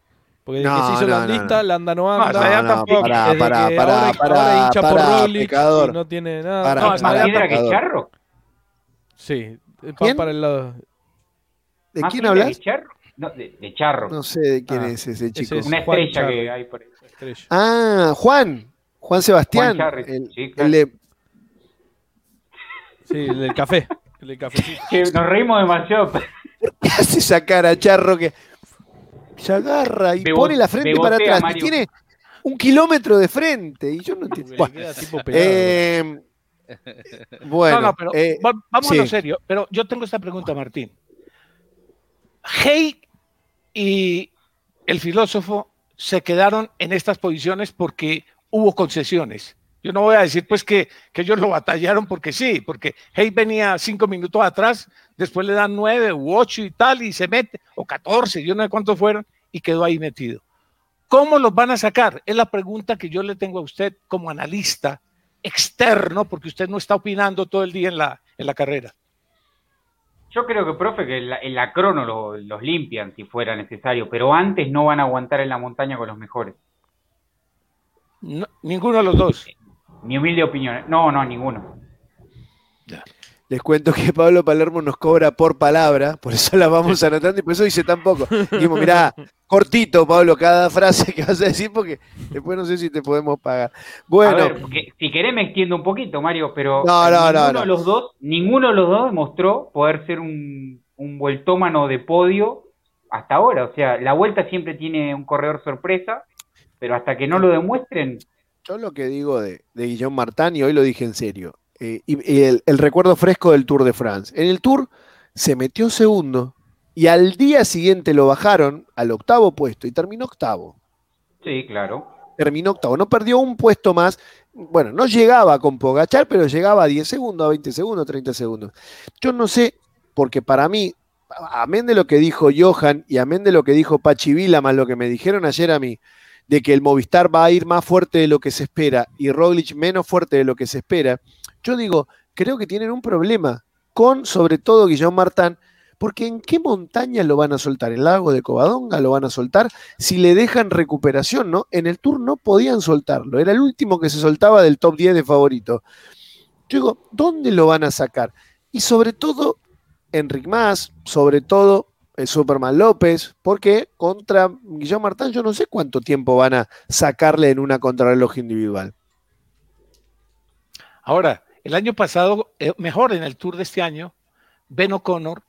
Porque desde No, que se hizo no, landista, no. Landa no No, anda. No, no, tampoco. pará, Desde pará, que pará, ahora, pará, ahora hincha por Roglic y no tiene nada. Pará, No, ¿Más pará, piedra que charro? Sí, va ¿Quién? para el lado. ¿De ¿Más quién hablas? que charro? No, de, de charro. No sé de quién Ah, es ese chico. es- Una estrella que hay por ahí. Estrella. Ah, Juan. Juan Sebastián. Juan el, sí, claro. el de- Sí, el del café. El del cafecito. Que nos reímos demasiado. ¿Qué hace esa cara, Charro? Que... se agarra y Bebo- pone la frente para atrás. Y tiene un kilómetro de frente. Y yo no entiendo. Bueno, eh, bueno, no, no, pero eh, va- vamos a lo sí. serio. Pero yo tengo esta pregunta, Martín. Hey y el filósofo se quedaron en estas posiciones porque hubo concesiones. Yo no voy a decir pues que, que ellos lo batallaron porque sí, porque Hey venía cinco minutos atrás, después le dan nueve u ocho y tal, y se mete, o catorce, yo no sé cuántos fueron, y quedó ahí metido. ¿Cómo los van a sacar? Es la pregunta que yo le tengo a usted como analista externo, porque usted no está opinando todo el día en la, en la carrera. Yo creo que, profe, que en la, en la crono lo- los limpian si fuera necesario, pero antes no van a aguantar en la montaña con los mejores. No, ninguno de los dos. Mi humilde opinión. No, no, ninguno. Les cuento que Pablo Palermo nos cobra por palabra, por eso la vamos anotando y por eso dice tan poco. Dijimos, mirá, cortito, Pablo, cada frase que vas a decir, porque después no sé si te podemos pagar. Bueno, A ver, porque si querés me extiendo un poquito, Mario, pero No, no, no, ninguno no. de los dos, ninguno de los dos demostró poder ser un, un vueltómano de podio hasta ahora. O sea, la vuelta siempre tiene un corredor sorpresa, pero hasta que no lo demuestren, yo lo que digo de, de Guillaume Martin, y hoy lo dije en serio, eh, y, el, el recuerdo fresco del Tour de France. En el Tour se metió segundo y al día siguiente lo bajaron al octavo puesto y terminó octavo. sí, claro. terminó octavo. No perdió un puesto más. Bueno, no llegaba con Pogachar, pero llegaba a 10 segundos, a 20 segundos, 30 segundos. Yo no sé, porque para mí, amén de lo que dijo Johan y amén de lo que dijo Pachi Vila, más lo que me dijeron ayer a mí, de que el Movistar va a ir más fuerte de lo que se espera y Roglic menos fuerte de lo que se espera, yo digo, creo que tienen un problema con, sobre todo, Guillaume Martán, porque ¿en qué montaña lo van a soltar? ¿El lago de Covadonga lo van a soltar? Si le dejan recuperación, ¿no? En el Tour no podían soltarlo, era el último que se soltaba del top 10 de favorito. Yo digo, ¿dónde lo van a sacar? Y sobre todo, Enric Más, sobre todo el Superman López, porque contra Guillaume Martán yo no sé cuánto tiempo van a sacarle en una contrarreloj individual. Ahora, el año pasado, eh, mejor en el Tour de este año, Ben O'Connor,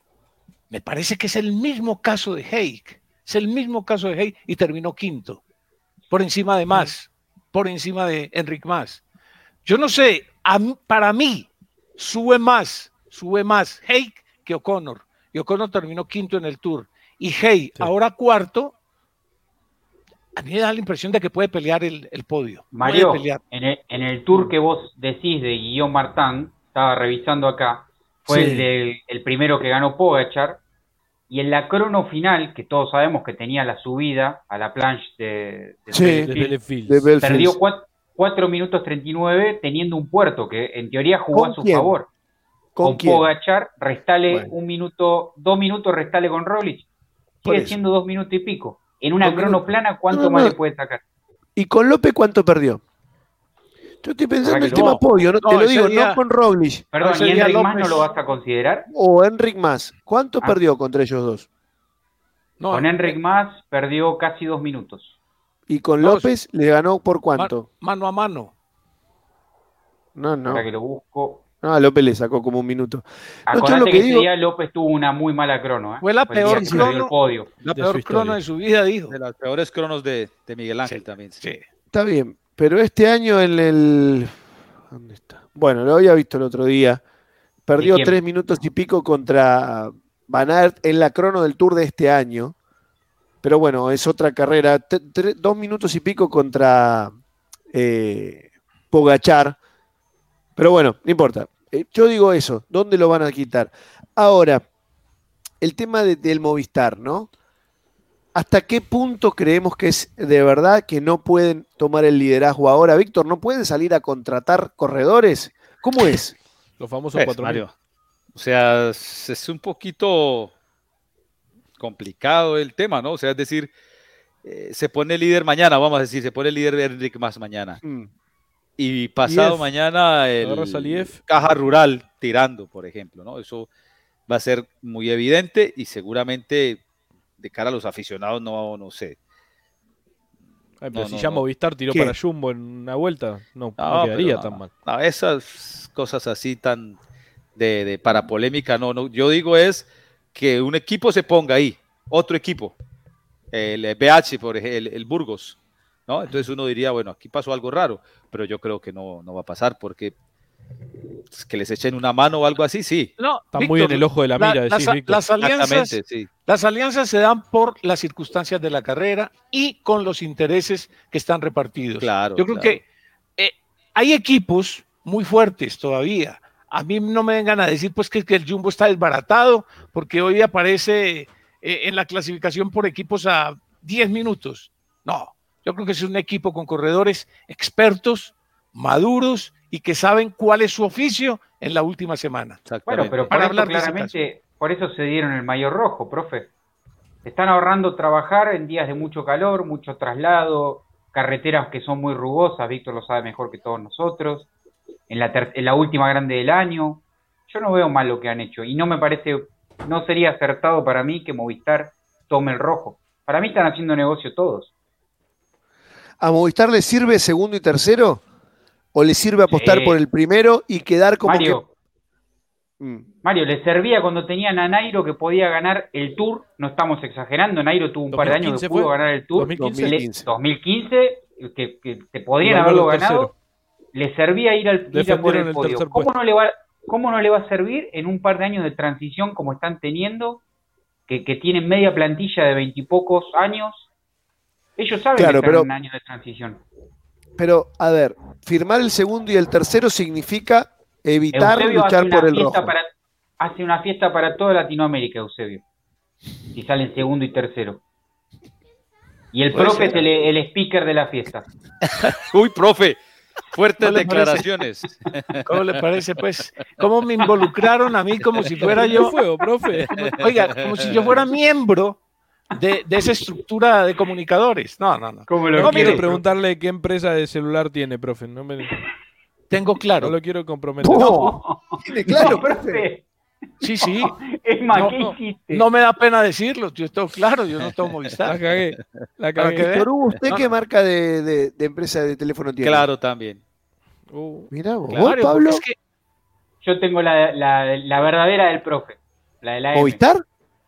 me parece que es el mismo caso de Haig, es el mismo caso de Haig y terminó quinto, por encima de Más, por encima de Enric Más. Yo no sé, para mí sube más, sube más Haig que O'Connor, y O'Connor terminó quinto en el Tour, y Haig ahora cuarto, a mí me da la impresión de que puede pelear el, el podio. Mario, pelear. en el, en el tour que vos decís de Guillaume Martin, estaba revisando acá, fue Sí. el, del- el primero que ganó Pogachar, y en la crono final, que todos sabemos que tenía la subida a la planche de, de Sí, Belleville, de Belfield. perdió 4 minutos 39 teniendo un puerto que en teoría jugó ¿Con a su quién? favor. ¿Con Con, quién? Pogachar, restale Bueno. un minuto, dos minutos, restale con Roglic. Sigue siendo dos minutos y pico. En una Dos crono minutos. plana, ¿cuánto No, no, más no. le puede sacar? ¿Y con López cuánto perdió? Yo estoy pensando en el que tema no. podio, no, te No, lo digo, día- no con Roglic Perdón, ¿y Enric más López- no lo vas a considerar? o Enric Más. ¿Cuánto Ah. perdió contra ellos dos? No, Con Enric más perdió casi dos minutos. Y con No, López le ganó por cuánto? mano a mano. No, no. Para que lo busco. No, a López le sacó como un minuto. No, yo Acordate lo que, que ese día López tuvo una muy mala crono. ¿eh? Fue la peor crono. podio. La de peor su crono de su vida, dijo. De las peores cronos de, de Miguel Ángel también. sí. Sí. Está bien, pero este año en el... ¿Dónde está? Bueno, lo había visto el otro día. Perdió tres minutos y pico contra Van Aert en la crono del Tour de este año. Pero bueno, es otra carrera. Dos minutos y pico contra eh, Pogachar. Pero bueno, no importa. Eh, yo digo eso, ¿dónde lo van a quitar? Ahora, el tema de- del Movistar, ¿no? ¿Hasta qué punto creemos que es de verdad que no pueden tomar el liderazgo ahora? Víctor, ¿no pueden salir a contratar corredores? ¿Cómo es? Los famosos Pues, cuatro Mario. O sea, es es un poquito complicado el tema, ¿no? O sea, es decir, eh, se pone líder mañana, vamos a decir, se pone líder Enric más mañana. Mm, Y pasado Lief. mañana el. Caja Rural tirando, por ejemplo, ¿no? Eso va a ser muy evidente y seguramente de cara a los aficionados no, no sé. Ay, pero No, si no, ya no. Movistar tiró ¿Qué? para Jumbo en una vuelta, no, no No, quedaría tan mal. no, esas cosas así tan de, de para polémica, no, no. Yo digo es que un equipo se ponga ahí, otro equipo, el eh, BH, por ejemplo, el, Burgos, ¿no? Entonces uno diría, bueno, aquí pasó algo raro, pero yo creo que no, no va a pasar porque que les echen una mano o algo así, sí. No, está muy en el ojo de la mira. las, alianzas, las alianzas se dan por las circunstancias de la carrera y con los intereses que están repartidos. Claro. Yo creo que eh, hay equipos muy fuertes todavía. A mí no me vengan a decir pues que, que el Jumbo está desbaratado porque hoy aparece eh, en la clasificación por equipos a 10 minutos. No, yo creo que es un equipo con corredores expertos, maduros y que saben cuál es su oficio en la última semana. Bueno, pero para hablar claramente, por eso se dieron el mayor rojo, profe. Están ahorrando trabajar en días de mucho calor, mucho traslado, carreteras que son muy rugosas, Víctor lo sabe mejor que todos nosotros, en la, en la última grande del año. Yo no veo mal lo que han hecho y no me parece, no sería acertado para mí que Movistar tome el rojo. Para mí están haciendo negocio todos. ¿A Movistar le sirve segundo y tercero? ¿O le sirve apostar por el primero y quedar como Mario, mm. Mario, le servía cuando tenían a Nairo que podía ganar el Tour, no estamos exagerando, Nairo tuvo un par de años que pudo ganar el Tour, 2015, 2015 que, que, te podrían haberlo ganado, le servía ir al ir por el, podio. ¿Cómo no, le va, ¿Cómo no le va a servir en un par de años de transición como están teniendo, que, que tienen media plantilla de veintipocos años? Ellos saben que están en un año de transición. Pero, a ver, firmar el segundo y el tercero significa evitar luchar por el rojo. hace una fiesta para toda Latinoamérica, Eusebio. Si salen segundo y tercero. Y el profe es el, speaker de la fiesta. Uy, profe, fuertes declaraciones. ¿Cómo le parece, pues? ¿Cómo me involucraron a mí como si fuera yo? Fuego, profe. Oiga, como si yo fuera miembro de, esa estructura de comunicadores. No, no, no. no quiero preguntarle qué empresa de celular tiene, profe. No me... Tengo claro. No lo quiero comprometer. ¿Tiene claro, profe? Sí, sí. Es más, no, no, me da pena decirlo, yo estoy claro, yo no tengo Movistar. La cagué. La cagué. ¿usted qué marca de, empresa de teléfono tiene? Claro, también. Uh, Mira vos, Pablo. Es que... Yo tengo la, la, verdadera del profe. La de la ¿Movistar?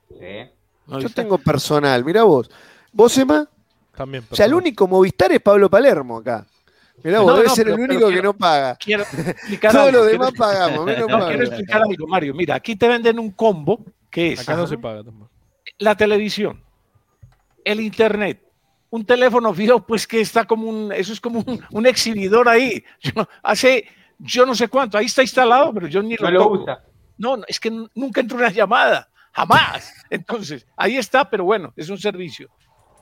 Sí. Yo tengo personal, mira vos. ¿Vos, Emma? También. O sea, el único Movistar es Pablo Palermo acá. Mirá vos, debe ser el único que no paga. Quiero explicar Todos los demás pagamos. no, quiero explicar algo, Mario. Mira, aquí te venden un combo que es. Acá no se paga tampoco. La televisión, el internet, un teléfono fijo, pues que está como un. Eso es como un, exhibidor ahí. hace yo no sé cuánto, ahí está instalado, pero yo ni lo, lo usa. No, es que nunca entró una llamada jamás. Entonces, ahí está, pero bueno, es un servicio.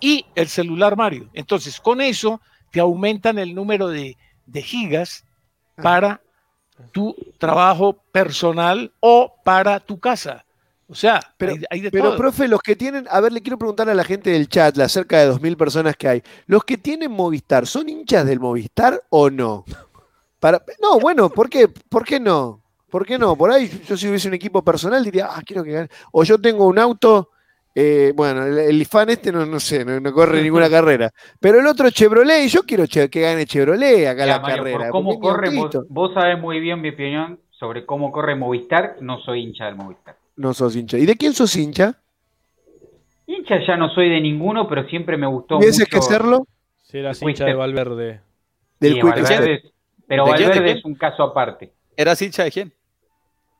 Y el celular Mario. Entonces, con eso te aumentan el número de, gigas ah. para tu trabajo personal o para tu casa. O sea, pero, pero profe, los que tienen, a ver, le quiero preguntar a la gente del chat, las cerca de 2.000 personas que hay, los que tienen Movistar, ¿son hinchas del Movistar o no? Para, no, bueno, ¿por qué? ¿Por qué no? ¿Por qué no? Por ahí yo si hubiese un equipo personal diría, ah, quiero que gane. O yo tengo un auto, eh, bueno, el, IFAN este no, no sé, no, corre ninguna carrera. Pero el otro Chevrolet, y yo quiero que gane Chevrolet acá la carrera. cómo corre, vos, sabés muy bien mi opinión sobre cómo corre Movistar, no soy hincha del Movistar. No sos hincha. ¿Y de quién sos hincha? Hincha ya no soy de ninguno, pero siempre me gustó ¿Y ese que serlo? Sí, eras hincha de Valverde. Del pero Valverde es un caso aparte. ¿Eras hincha de quién?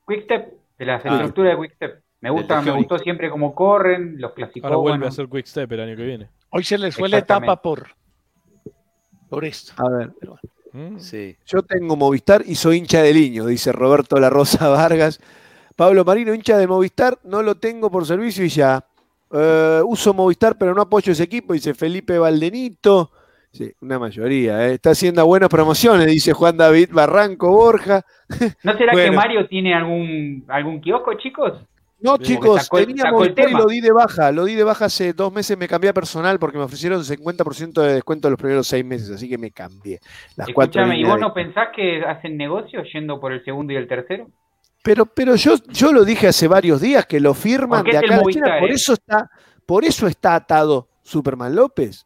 Quickstep, de la ah. estructura de Quickstep. Me gusta, me gustó siempre cómo corren, los clasificó. Ahora vuelve a ser Quickstep el año que viene. Hoy se les fue la etapa por, por esto. A ver. Mm. Sí. Yo tengo Movistar y soy hincha del Niño, dice Roberto La Rosa Vargas. Pablo Marino, hincha de Movistar, no lo tengo por servicio y ya. Eh, uso Movistar, pero no apoyo ese equipo, dice Felipe Valdenito. Sí, una mayoría. ¿eh? Está haciendo buenas promociones, dice Juan David Barranco Borja. ¿No será que Mario tiene algún, algún kiosco, chicos? No, chicos, tenía Movistar y lo di de baja. Lo di de baja hace dos meses, me cambié a personal porque me ofrecieron 50% de descuento los primeros seis meses, así que me cambié. Las Escúchame, ¿y vos no pensás que hacen negocio yendo por el segundo y el tercero? Pero, pero yo, yo lo dije hace varios días que lo firman de acá a China, por eh? eso está, por eso está atado Superman López.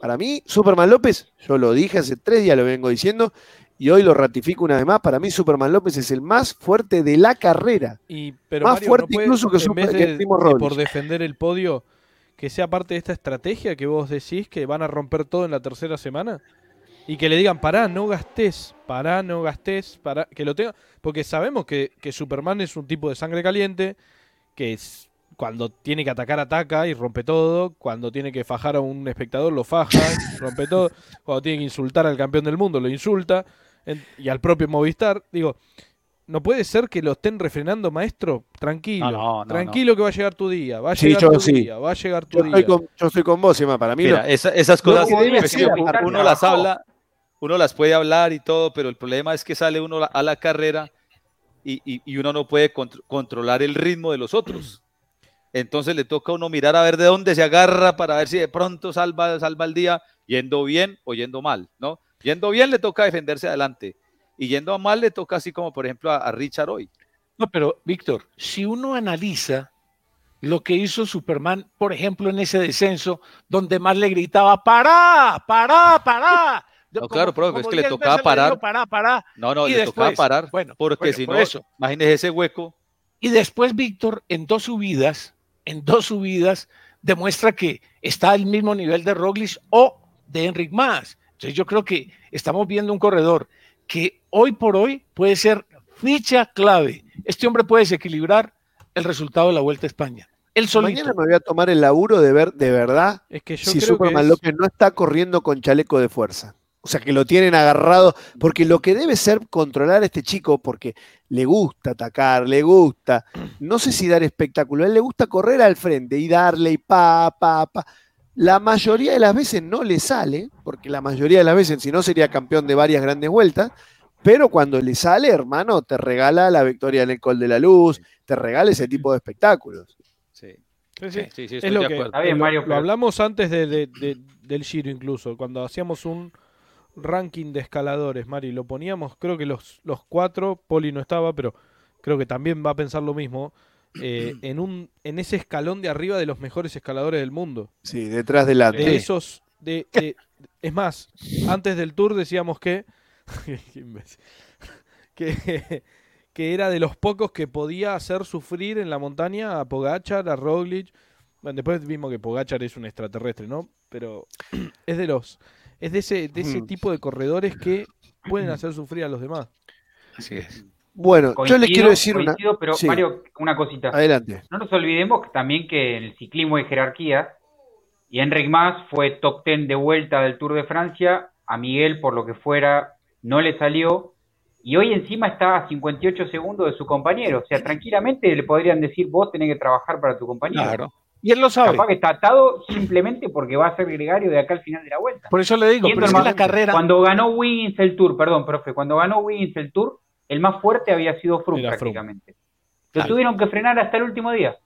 Para mí, Superman López, yo lo dije hace tres días, lo vengo diciendo, y hoy lo ratifico una vez más. Para mí, Superman López es el más fuerte de la carrera. Y, pero más fuerte incluso que, Super, de, Por defender el podio, que sea parte de esta estrategia que vos decís que van a romper todo en la tercera semana? Y que le digan, pará, no gastés, pará, no gastés, pará, que lo tenga. Porque sabemos que, que Superman es un tipo de sangre caliente, que es- cuando tiene que atacar, ataca y rompe todo. Cuando tiene que fajar a un espectador, lo faja, rompe todo. Cuando tiene que insultar al campeón del mundo, lo insulta. En- y al propio Movistar. Digo, no puede ser que lo estén refrenando, maestro. Tranquilo, No, no, no, tranquilo que va a llegar tu día. Va a Sí, llegar yo tu sí. día, va a llegar tu Yo día. estoy, con, yo estoy con vos, Emma. Para mí, Mira, lo- esa- esas cosas uno, las habla, uno las puede hablar y todo, pero el problema es que sale uno a la carrera y, y- y uno no puede contr- controlar el ritmo de los otros. Entonces le toca a uno mirar a ver de dónde se agarra para ver si de pronto salva, salva el día, yendo bien o yendo mal, ¿no? Yendo bien le toca defenderse adelante y yendo mal le toca así como por ejemplo a, a Richard hoy. No, pero Víctor, si uno analiza lo que hizo Superman, por ejemplo, en ese descenso, donde más le gritaba, ¡pará! ¡pará! ¡pará! No, claro, profe, es que le tocaba parar. pará, pará. No, no, Y le tocaba después, parar bueno, porque bueno, si por no, eso. imagínese ese hueco. Y después Víctor, en dos subidas, en dos subidas, demuestra que está al mismo nivel de Roglic o de Enric Mas. Entonces yo creo que estamos viendo un corredor que hoy por hoy puede ser ficha clave. Este hombre puede desequilibrar el resultado de la Vuelta a España. El solito. Mañana me voy a tomar el laburo de ver de verdad Es que yo si creo Superman que es- López no está corriendo con chaleco de fuerza. O sea, que lo tienen agarrado, porque lo que debe ser controlar a este chico, porque le gusta atacar, le gusta, no sé si dar espectáculo, a él le gusta correr al frente y darle y pa, pa, pa. La mayoría de las veces no le sale, porque la mayoría de las veces, si no, sería campeón de varias grandes vueltas, pero cuando le sale, hermano, te regala la victoria en el Col de la Luz, te regala ese tipo de espectáculos. Sí. Sí, sí. Sí, sí, es lo de que acuerdo. Está bien, Mario, lo hablamos antes de, de- de- del Giro incluso, cuando hacíamos un ranking de escaladores, Mari, lo poníamos, creo que los, los cuatro, Poli no estaba, pero creo que también va a pensar lo mismo, eh, en, un, en ese escalón de arriba de los mejores escaladores del mundo. Sí, detrás del De esos, de, de- es más, antes del tour decíamos que, que, que era de los pocos que podía hacer sufrir en la montaña a Pogachar, a Roglic. Bueno, después vimos que Pogachar es un extraterrestre, ¿no? Pero es de los, es de ese, de ese Mm. tipo de corredores que pueden hacer sufrir a los demás. Así es. Bueno, yo les quiero decir una. coincido, pero Sí, Mario, una cosita. adelante. No nos olvidemos que también que en el ciclismo de jerarquía, y Enric Mas fue top 10 de vuelta del Tour de Francia, a Miguel por lo que fuera no le salió, y hoy encima está a 58 segundos de su compañero, o sea, tranquilamente le podrían decir vos tenés que trabajar para tu compañero. Claro. Y él lo sabe. Capaz que está atado simplemente porque va a ser gregario de acá al final de la vuelta. Por eso le digo, pero es que la carrera. Cuando ganó Wiggins el Tour, perdón, profe, cuando ganó Wiggins el Tour, el más fuerte había sido Froome prácticamente. Lo Claro. tuvieron que frenar hasta el último día.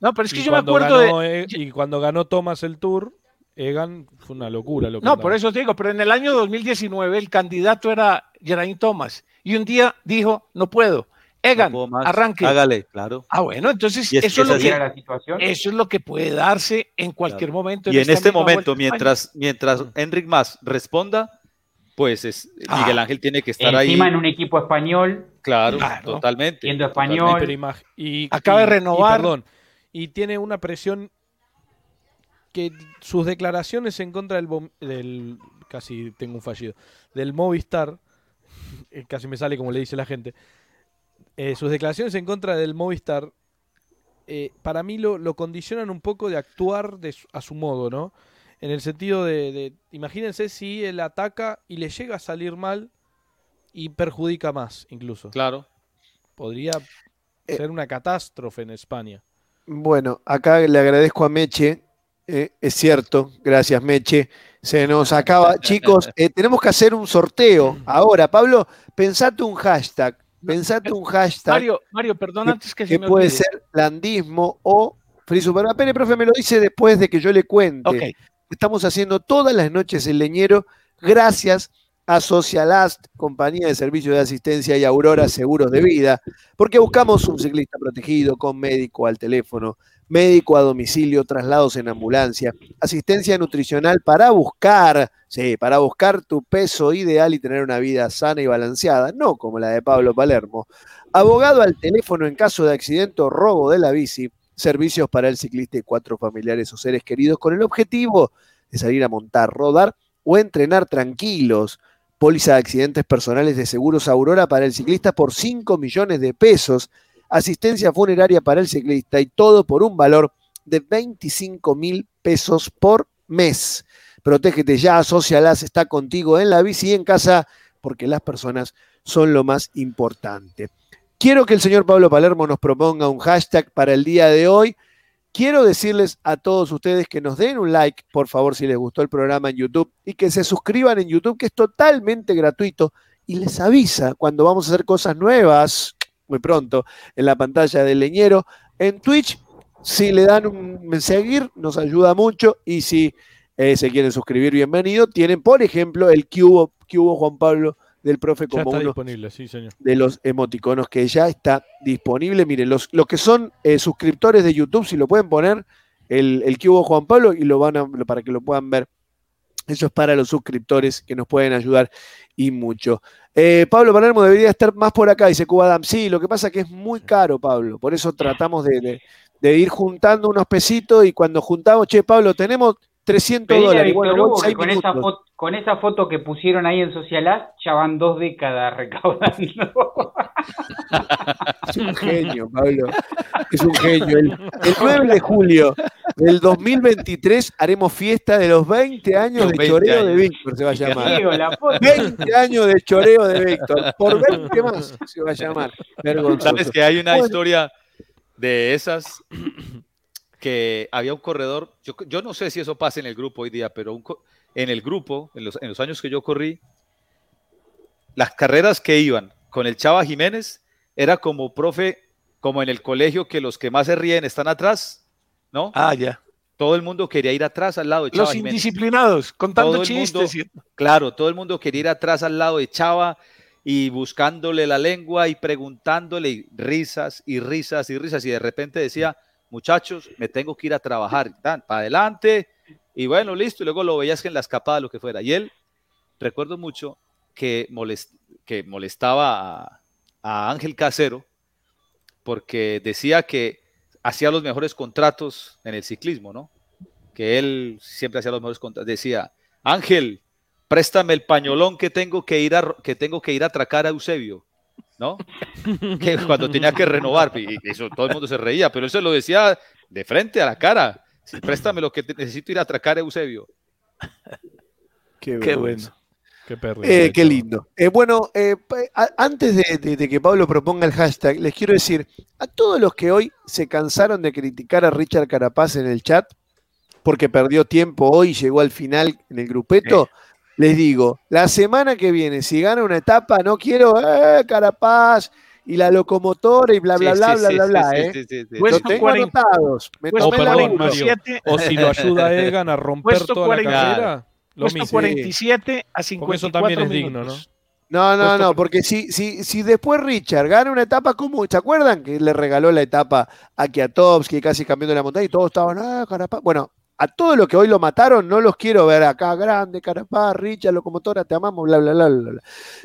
No, pero es que Y yo me acuerdo ganó, de. eh, y cuando ganó Thomas el Tour, Egan fue una locura. Lo que No, andaba. por eso te digo, pero en el año 2019 el candidato era Geraint Thomas. Y un día dijo, no puedo. Egan, No más. arranque. Hágale, claro. Ah, bueno, entonces es eso, es lo que, Era la situación. eso es lo que puede darse en cualquier momento. Y en este momento, mientras, mientras Enric Mas responda, pues es, Miguel Ah. Ángel tiene que estar ahí. Encima en un equipo español, Claro, Claro. totalmente. siendo totalmente. español. Imag- y, Acaba de y- y renovar. perdón, y tiene una presión que sus declaraciones en contra del casi tengo un fallido del Movistar eh, casi me sale como le dice la gente eh, sus declaraciones en contra del Movistar eh, para mí lo, lo condicionan un poco de actuar de su- a su modo no en el sentido de, de- imagínense si él ataca y le llega a salir mal y perjudica más incluso Claro. podría Eh, ser una catástrofe en España. Bueno, acá le agradezco a Meche. eh, es cierto, gracias Meche. Se nos acaba. Chicos, eh, tenemos que hacer un sorteo. Ahora, Pablo, pensate un hashtag. Pensate un hashtag Mario, Mario, perdón, antes que, que se me puede olvide. ser landismo o Free Superman. Pere, profe, me lo dice después de que yo le cuente. Estamos haciendo todas las noches el leñero gracias a Socialast, compañía de servicio de asistencia y Aurora Seguros de Vida, porque buscamos un ciclista protegido con médico al teléfono, médico a domicilio, traslados en ambulancia, asistencia nutricional para buscar, sí, para buscar tu peso ideal y tener una vida sana y balanceada, no como la de Pablo Palermo. Abogado al teléfono en caso de accidente o robo de la bici, servicios para el ciclista y cuatro familiares o seres queridos con el objetivo de salir a montar, rodar o entrenar tranquilos. Póliza de accidentes personales de seguros Aurora para el ciclista por 5 millones de pesos. Asistencia funeraria para el ciclista y todo por un valor de 25 mil pesos por mes. Protégete ya, Socialas está contigo en la bici y en casa porque las personas son lo más importante. Quiero que el señor Pablo Palermo nos proponga un hashtag para el día de hoy. Quiero decirles a todos ustedes que nos den un like, por favor, si les gustó el programa en YouTube y que se suscriban en YouTube, que es totalmente gratuito y les avisa cuando vamos a hacer cosas nuevas muy pronto en la pantalla del leñero. En Twitch, si le dan un seguir, nos ayuda mucho y si eh, se quieren suscribir, bienvenido. Tienen, por ejemplo, el cubo, cubo Juan Pablo del profe como uno disponible, sí, señor. de los emoticonos que ya está disponible. Miren, los, los que son eh, suscriptores de YouTube, si lo pueden poner, el, el cubo Juan Pablo y lo van a, para que lo puedan ver. Eso es para los suscriptores que nos pueden ayudar y mucho. Eh, Pablo Palermo debería estar más por acá, dice Cuba Adam. Sí, lo que pasa es que es muy caro, Pablo. Por eso tratamos de, de, de ir juntando unos pesitos y cuando juntamos, che, Pablo, tenemos 300 Pedile dólares. Bueno, Hugo con esa, foto, con esa foto que pusieron ahí en Socialaz ya van dos décadas recaudando. Es un genio, Pablo. Es un genio. El, el 9 de julio del 2023 haremos fiesta de los 20 años de 20 choreo de años. Víctor, se va a llamar. Foto. 20 años de choreo de Víctor. Por 20 más se va a llamar. Vergonzoso. Sabes que hay una Bueno. historia de esas que había un corredor, yo, yo no sé si eso pasa en el grupo hoy día, pero un en el grupo, en los, en los años que yo corrí, las carreras que iban con el Chava Jiménez era como profe, como en el colegio que los que más se ríen están atrás, ¿no? Ah, ya. Todo el mundo quería ir atrás al lado de Chava Los Jiménez. indisciplinados, contando chistes. mundo- Claro, todo el mundo quería ir atrás al lado de Chava y buscándole la lengua y preguntándole y risas y risas y risas y de repente decía, muchachos, me tengo que ir a trabajar, para adelante y bueno, listo, y luego lo veías que en la escapada, lo que fuera. Y él, recuerdo mucho que, que molestaba a, a Ángel Casero porque decía que hacía los mejores contratos en el ciclismo, ¿no? Que él siempre hacía los mejores contratos. Decía, Ángel, préstame el pañolón que tengo que ir a, que tengo que ir a atracar a Eusebio, ¿no? que cuando tenía que renovar, y eso todo el mundo se reía, pero se lo decía de frente a la cara. Sí, préstame lo que te- necesito ir a atracar a Eusebio. Qué, bueno. Qué perro. Eh, qué lindo. Eh, bueno, eh, antes de, de- de que Pablo proponga el hashtag, les quiero decir a todos los que hoy se cansaron de criticar a Richard Carapaz en el chat, porque perdió tiempo hoy y llegó al final en el grupeto, les digo, la semana que viene, si gana una etapa, no quiero, eh, Carapaz y la locomotora y bla, bla, Sí, bla, sí, bla, sí, bla, sí, bla, sí, ¿eh? sí, sí, sí. Lo Puesto tengo 40 anotados. Me puesto O tomé la perdón, uno. Mario. 47, O si lo ayuda a Egan a romper Puesto toda la 40. carrera, lo puesto mismo. 47 a Porque 54 eso también es digno, ¿no? minutos. No, no, no, que- porque si, si, si después Richard gana una etapa como, ¿se acuerdan? Que le regaló la etapa a Kiatowski casi cambiando la montaña y todos estaban, ah, Carapaz. Bueno, a todos los que hoy lo mataron, no los quiero ver acá, grande, Carapaz, Richard, locomotora, te amamos, bla, bla, bla, bla, bla.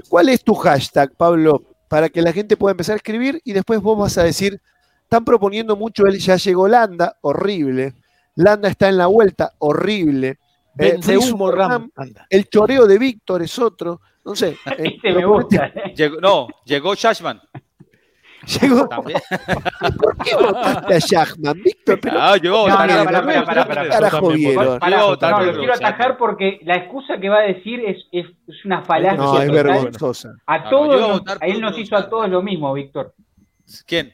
¿Cuál es tu hashtag, Pablo, para que la gente pueda empezar a escribir y después vos vas a decir, están proponiendo mucho, él ya llegó Landa, horrible, Landa está en la vuelta, horrible. Eh, Ram, Ram, el choreo de Víctor es otro. No sé. eh, me gusta. ¿eh? Llegó- no, llegó Shashman. Llegó. También. ¿Por qué votaste a Schachman, Víctor? Pero Ah. No, también, no, pará, también, pará, pará, también. pará. carajo también voté. vieron. Pará, Yo no, lo quiero atajar porque la excusa que va a decir es, es, es una falacia. No, es total. vergonzosa. A todos, yo a votar a él nos hizo a todos lo mismo, Víctor. ¿Quién?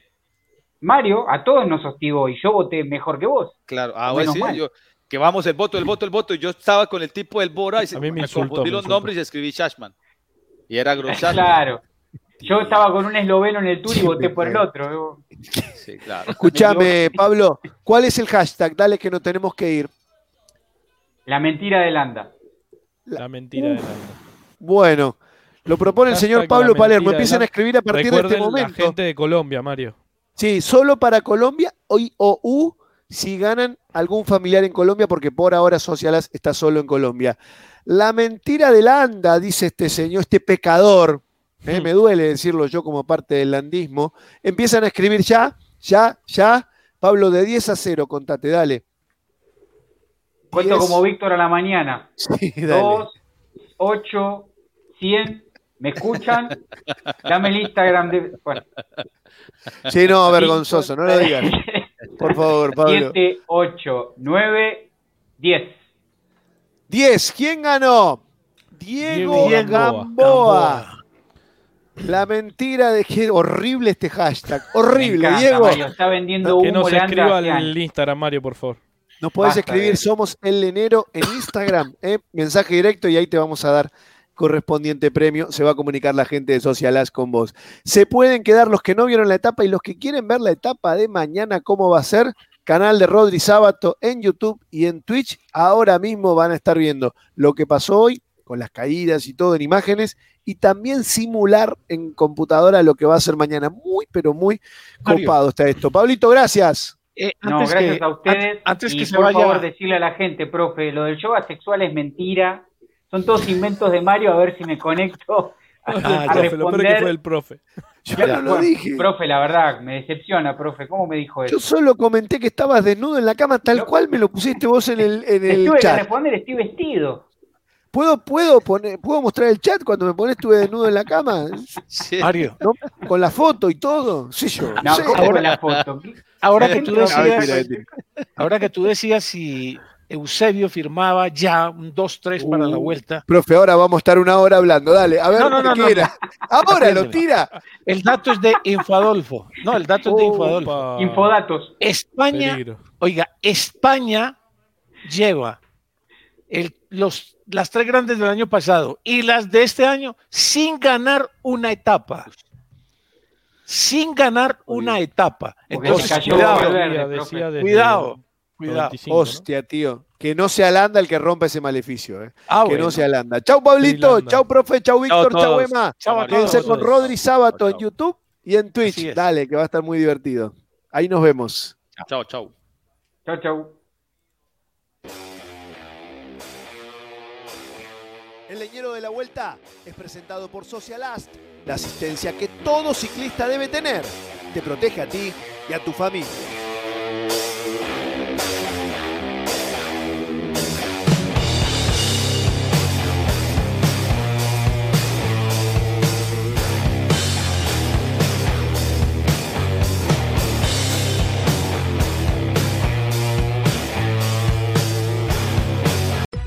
Mario, a todos nos hostigó y yo voté mejor que vos. Claro, ah, bueno, sí, yo, que vamos el voto, el voto, el voto. Y yo estaba con el tipo del Bora y se- A mí me me, insultó, confundí me los insultó. nombres y escribí Shashman. Y era Grosjean. Claro. Yo estaba con un esloveno en el tour y voté por el otro. Sí, claro. Escúchame, Pablo, ¿cuál es el hashtag? Dale que no tenemos que ir. La mentira de Landa. La mentira de Landa. Bueno, lo propone el señor la Pablo Palermo. Empiecen a escribir a partir de este Recuerden la momento. gente de Colombia, Mario. Sí, solo para Colombia hoy o U si ganan algún familiar en Colombia, porque por ahora Socialas está solo en Colombia. La mentira de Landa, dice este señor, este pecador. ¿Eh? me duele decirlo yo como parte del landismo, empiezan a escribir ya, ya, ya, Pablo, de 10 a 0, contate, dale. Cuento 10. como Víctor a la mañana. Sí, dale. 2, 8, 100. ¿Me escuchan? Dame el Instagram de. Bueno, Sí, no, vergonzoso, no lo digas. Por favor, Pablo. 7, 8, 9, 10. 10, ¿quién ganó? Diego, Diego Gamboa. Gamboa. La mentira de que horrible este hashtag. Horrible, encanta, Diego. Mario, está vendiendo Que humo no se Leandro escriba al Instagram, Mario, por favor. Nos podés Basta escribir, somos el enero en Instagram, ¿eh? mensaje directo y ahí te vamos a dar correspondiente premio. Se va a comunicar la gente de Socialaz con vos. Se pueden quedar los que no vieron la etapa y los que quieren ver la etapa de mañana, cómo va a ser. Canal de Rodri Sábato en YouTube y en Twitch. Ahora mismo van a estar viendo lo que pasó hoy con las caídas y todo en imágenes y también simular en computadora lo que va a ser mañana. Muy, pero muy Mario. copado está esto. Pablito, gracias. Eh, No, antes gracias que- a ustedes. an- Antes y que se por vaya. favor, decirle a la gente, profe, lo del yoga sexual es mentira. Son todos inventos de Mario, a ver si me conecto a, Ah, a profe, lo peor que responder. fue el profe. Yo Ya, no lo dije. Profe, la verdad, me decepciona, profe. ¿Cómo me dijo eso? Yo solo comenté que estabas desnudo en la cama, tal No. cual me lo pusiste vos en el, en el tuve que chat. responder, estoy vestido. ¿Puedo, puedo, poner, ¿Puedo mostrar el chat cuando me pones estuve desnudo en la cama? Sí. Mario, ¿No? ¿Con la foto y todo? Sí, yo. Ahora que tú decías, ahora que tú decías si Eusebio firmaba ya un 2-3 para la Uh, vuelta, Profe, ahora vamos a estar una hora hablando. Dale, a ver, No, no. Ahora lo tira. el dato es de Infadolfo. No, el dato es de Infadolfo. Opa. Infodatos. España, Peligro. oiga, España lleva el- los, las tres grandes del año pasado y las de este año sin ganar una etapa. Sin ganar una etapa. Entonces, cuidado, cuidado, cuidado. 95, ¿no? Hostia, tío. Que no se alanda el que rompa ese maleficio. eh. Ah, que bueno. no se alanda. Chau, Pablito. Chau, profe. Chau, Víctor. Chau Chau. Emma. Chau Quédense con Rodri Sábato en Chau. YouTube y en Twitch. Dale, que va a estar muy divertido. Ahí nos vemos. Chao, chao. Chau, chau. El leñero de la vuelta es presentado por Socialast, la asistencia que todo ciclista debe tener. Te protege a ti y a tu familia.